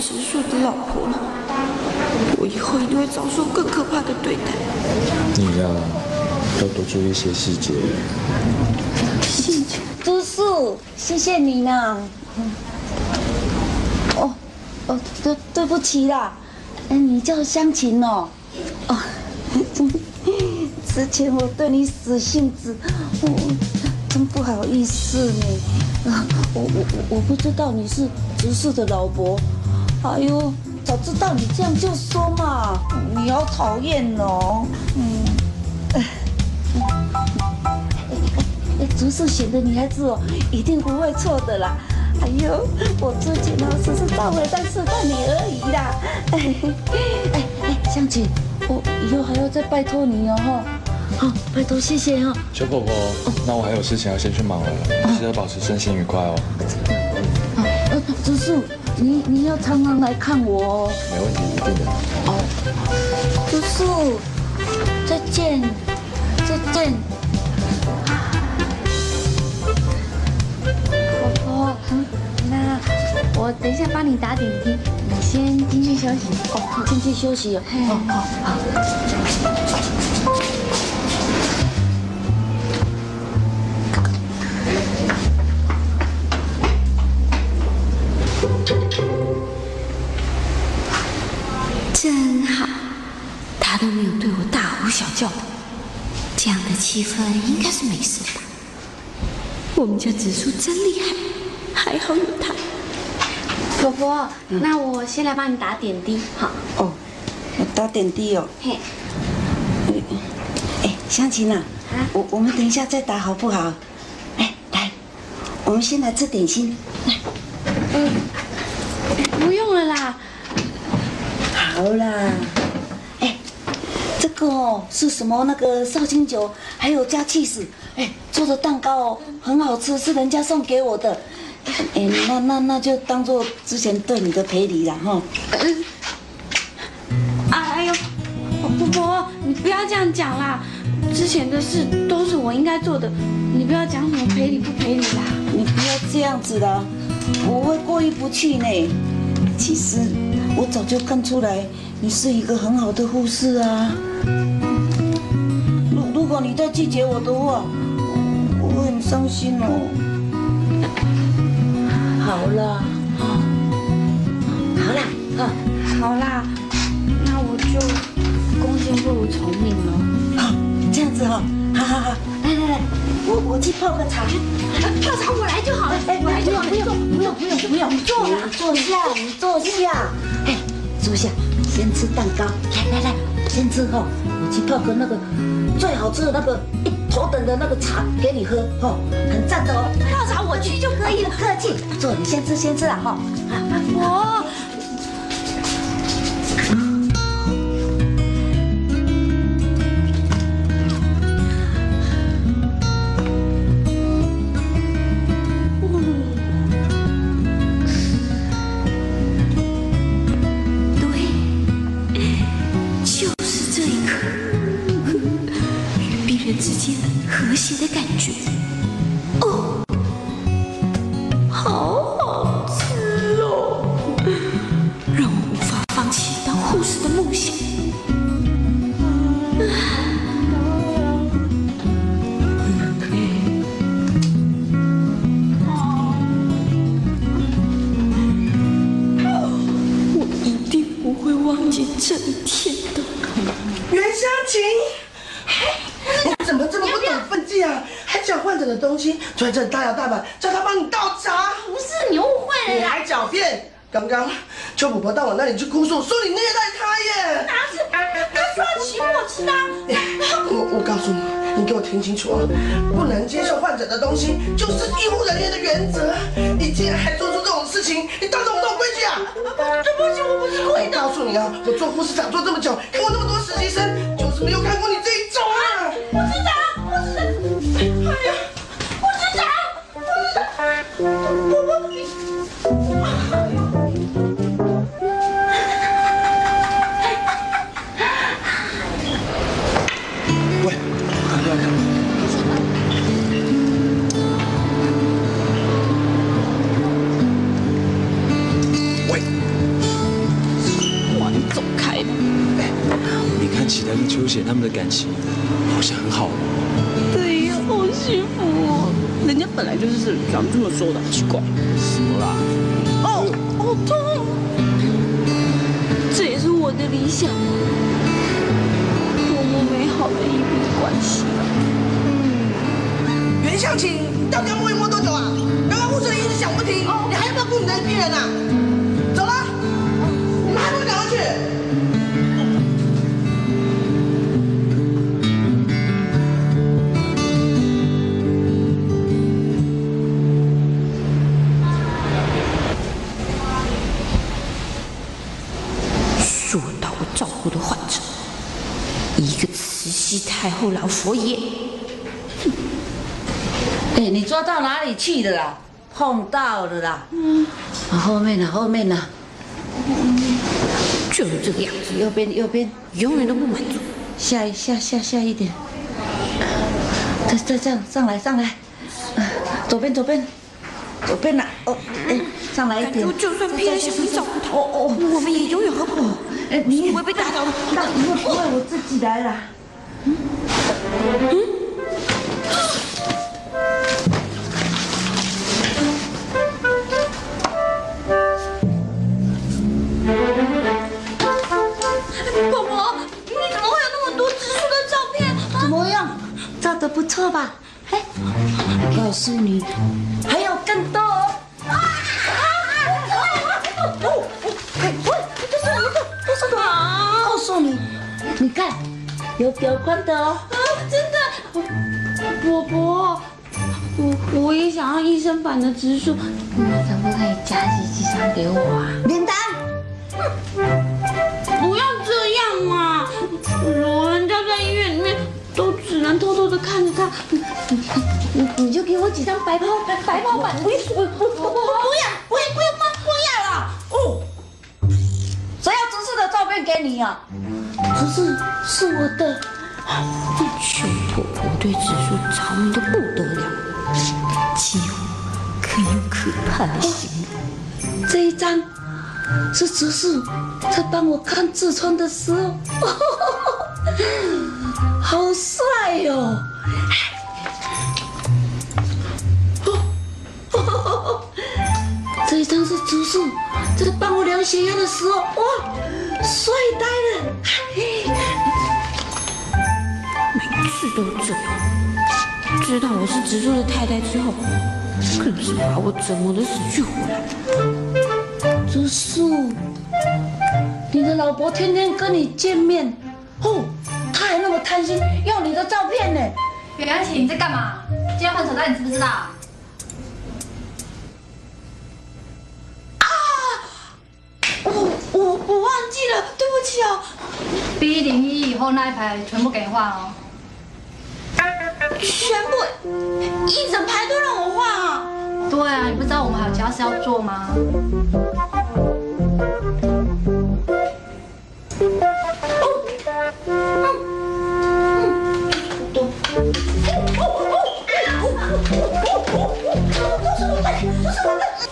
植树的老婆了，我以后一定会遭受更可怕的对待。你呀、要多注意一些细节。植树，谢谢你呢。哦哦，对对不起啦，哎，你叫香琴哦。哦，之前我对你死性子，我真不好意思呢。啊，我我我我不知道你是植树的老伯。哎呦，早知道你这样就说嘛。你好讨厌哦。嗯。哎哎，竹树选的女孩子哦，一定不会错的啦。哎呦，我之前呢只是稍微在试探你而已啦。哎哎哎，香琴，我以后还要再拜托你哦哈。好，拜托谢谢哦。小婆婆，那我还有事情要先去忙了，记得保持身心愉快哦。呃，竹树，你你要常常来看我哦。没问题，一定的。哦，叔叔，再见，再见。婆婆，嗯，那我等一下帮你打点滴，你先进去休息。哦，进去休息哦。哦好好。叫的，这样的气氛应该是没事吧？我们家紫苏真厉害，还好有他。婆婆，那我先来帮你打点滴，好。哦，我打点滴哦。嘿，哎，香琴啊，我我们等一下再打好不好？哎，来，我们先来吃点心。嗯，不用了啦。好啦，个哦是什么？那个绍兴酒，还有加 cheese，哎，做的蛋糕哦，很好吃，是人家送给我的。哎，那那那就当做之前对你的赔礼了哈。哎呦，婆婆，你不要这样讲啦，之前的事都是我应该做的，你不要讲什么赔礼不赔礼啦。你不要这样子啦，我会过意不去呢。其实我早就看出来，你是一个很好的护士啊。如如果你再拒绝我的话，我会很伤心哦。好了，好啦，啊，好啦，那我就恭敬不如从命了。好，这样子哈、好好好，来来来，我我去泡个茶。泡茶我来就好了，哎，我来就好了，不用不用不用不用，你坐啦你坐下，你坐下。哎，坐下，先吃蛋糕。来来来，先吃哈，我去泡个那个最好吃的那个一头等的那个茶给你喝，哈，很赞的哦。泡茶我去就可以了不客气，坐，你先吃先吃啊哈。我。婆婆到我那里去哭诉，说你虐待他耶！哪是？他说要请我吃的啊。我我告诉你，你给我听清楚啊！不能接受患者的东西，就是医护人员的原则。你竟然还做出这种事事情，你到底懂不懂规矩啊？对不起，我不是故意我告诉你啊，我做护士长做这么久，看过那么多实习生，到哪里去的啦？碰到了啦。嗯。啊，后面呢？后面呢？就是这个样子，右边右边，永远都不满足。下一下下下一点。再再这样上来上来，啊，左边左边，左边啦。哦，哎，上来一点。我就算偏想去照顾他，哦哦，我们也永远和不好。哎，你不会被打倒的。那不会我自己来了。嗯。婆的不错吧？哎，告诉你，还有更多哦。啊啊啊！哦，哎，喂，这是我的，这是。告诉你，你看，有表宽的哦。啊，真的，婆婆，我我也想要医生版的植树，你可不可以加机器上给我啊？免单。不要这样嘛！老人家在医院里面都只能偷偷的看着他，你你你就给我几张白泡白袍版，不不不不要，不要不要不不要了！哦，谁要芝士的照片给你啊？芝士是我的。熊婆婆对植树着迷的不得了，几乎可以用可怕的形容。这一张是芝士在帮我看痔疮的时候，好帅哟、哦！这一张是竹树在帮我量血压的时候，哇，帅呆了！每次都这样。知道我是植树的太太之后，更是把我折磨得死去活来。竹树，你的老婆天天跟你见面，哦，她还那么贪心要你的照片呢。袁安琪，你在干嘛？今天换手袋，你知不知道？啊我我我忘记了，对不起哦。B 零一以后那一排全部给你换哦。全部一整排都让我换啊！对啊，你不知道我们还有其他事要做吗？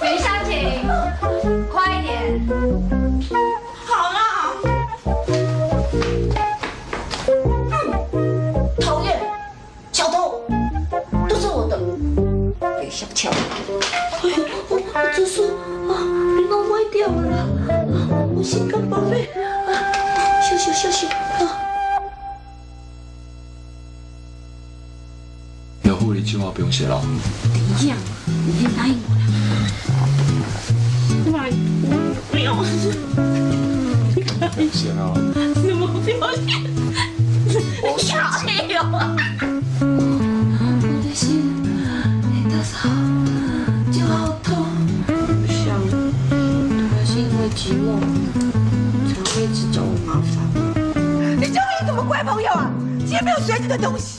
袁湘琴，快一点！好啦。嗯，讨厌，小偷，都是我的。别小瞧我。哎呦，我这树啊，弄歪掉了！我心肝宝贝这句不用写了。等一下你先答应我的不要写了。你们不要写我不想了。我的心好痛不因为寂寞才会一直找我麻烦你究竟有么怪朋友啊竟然没有学这个东西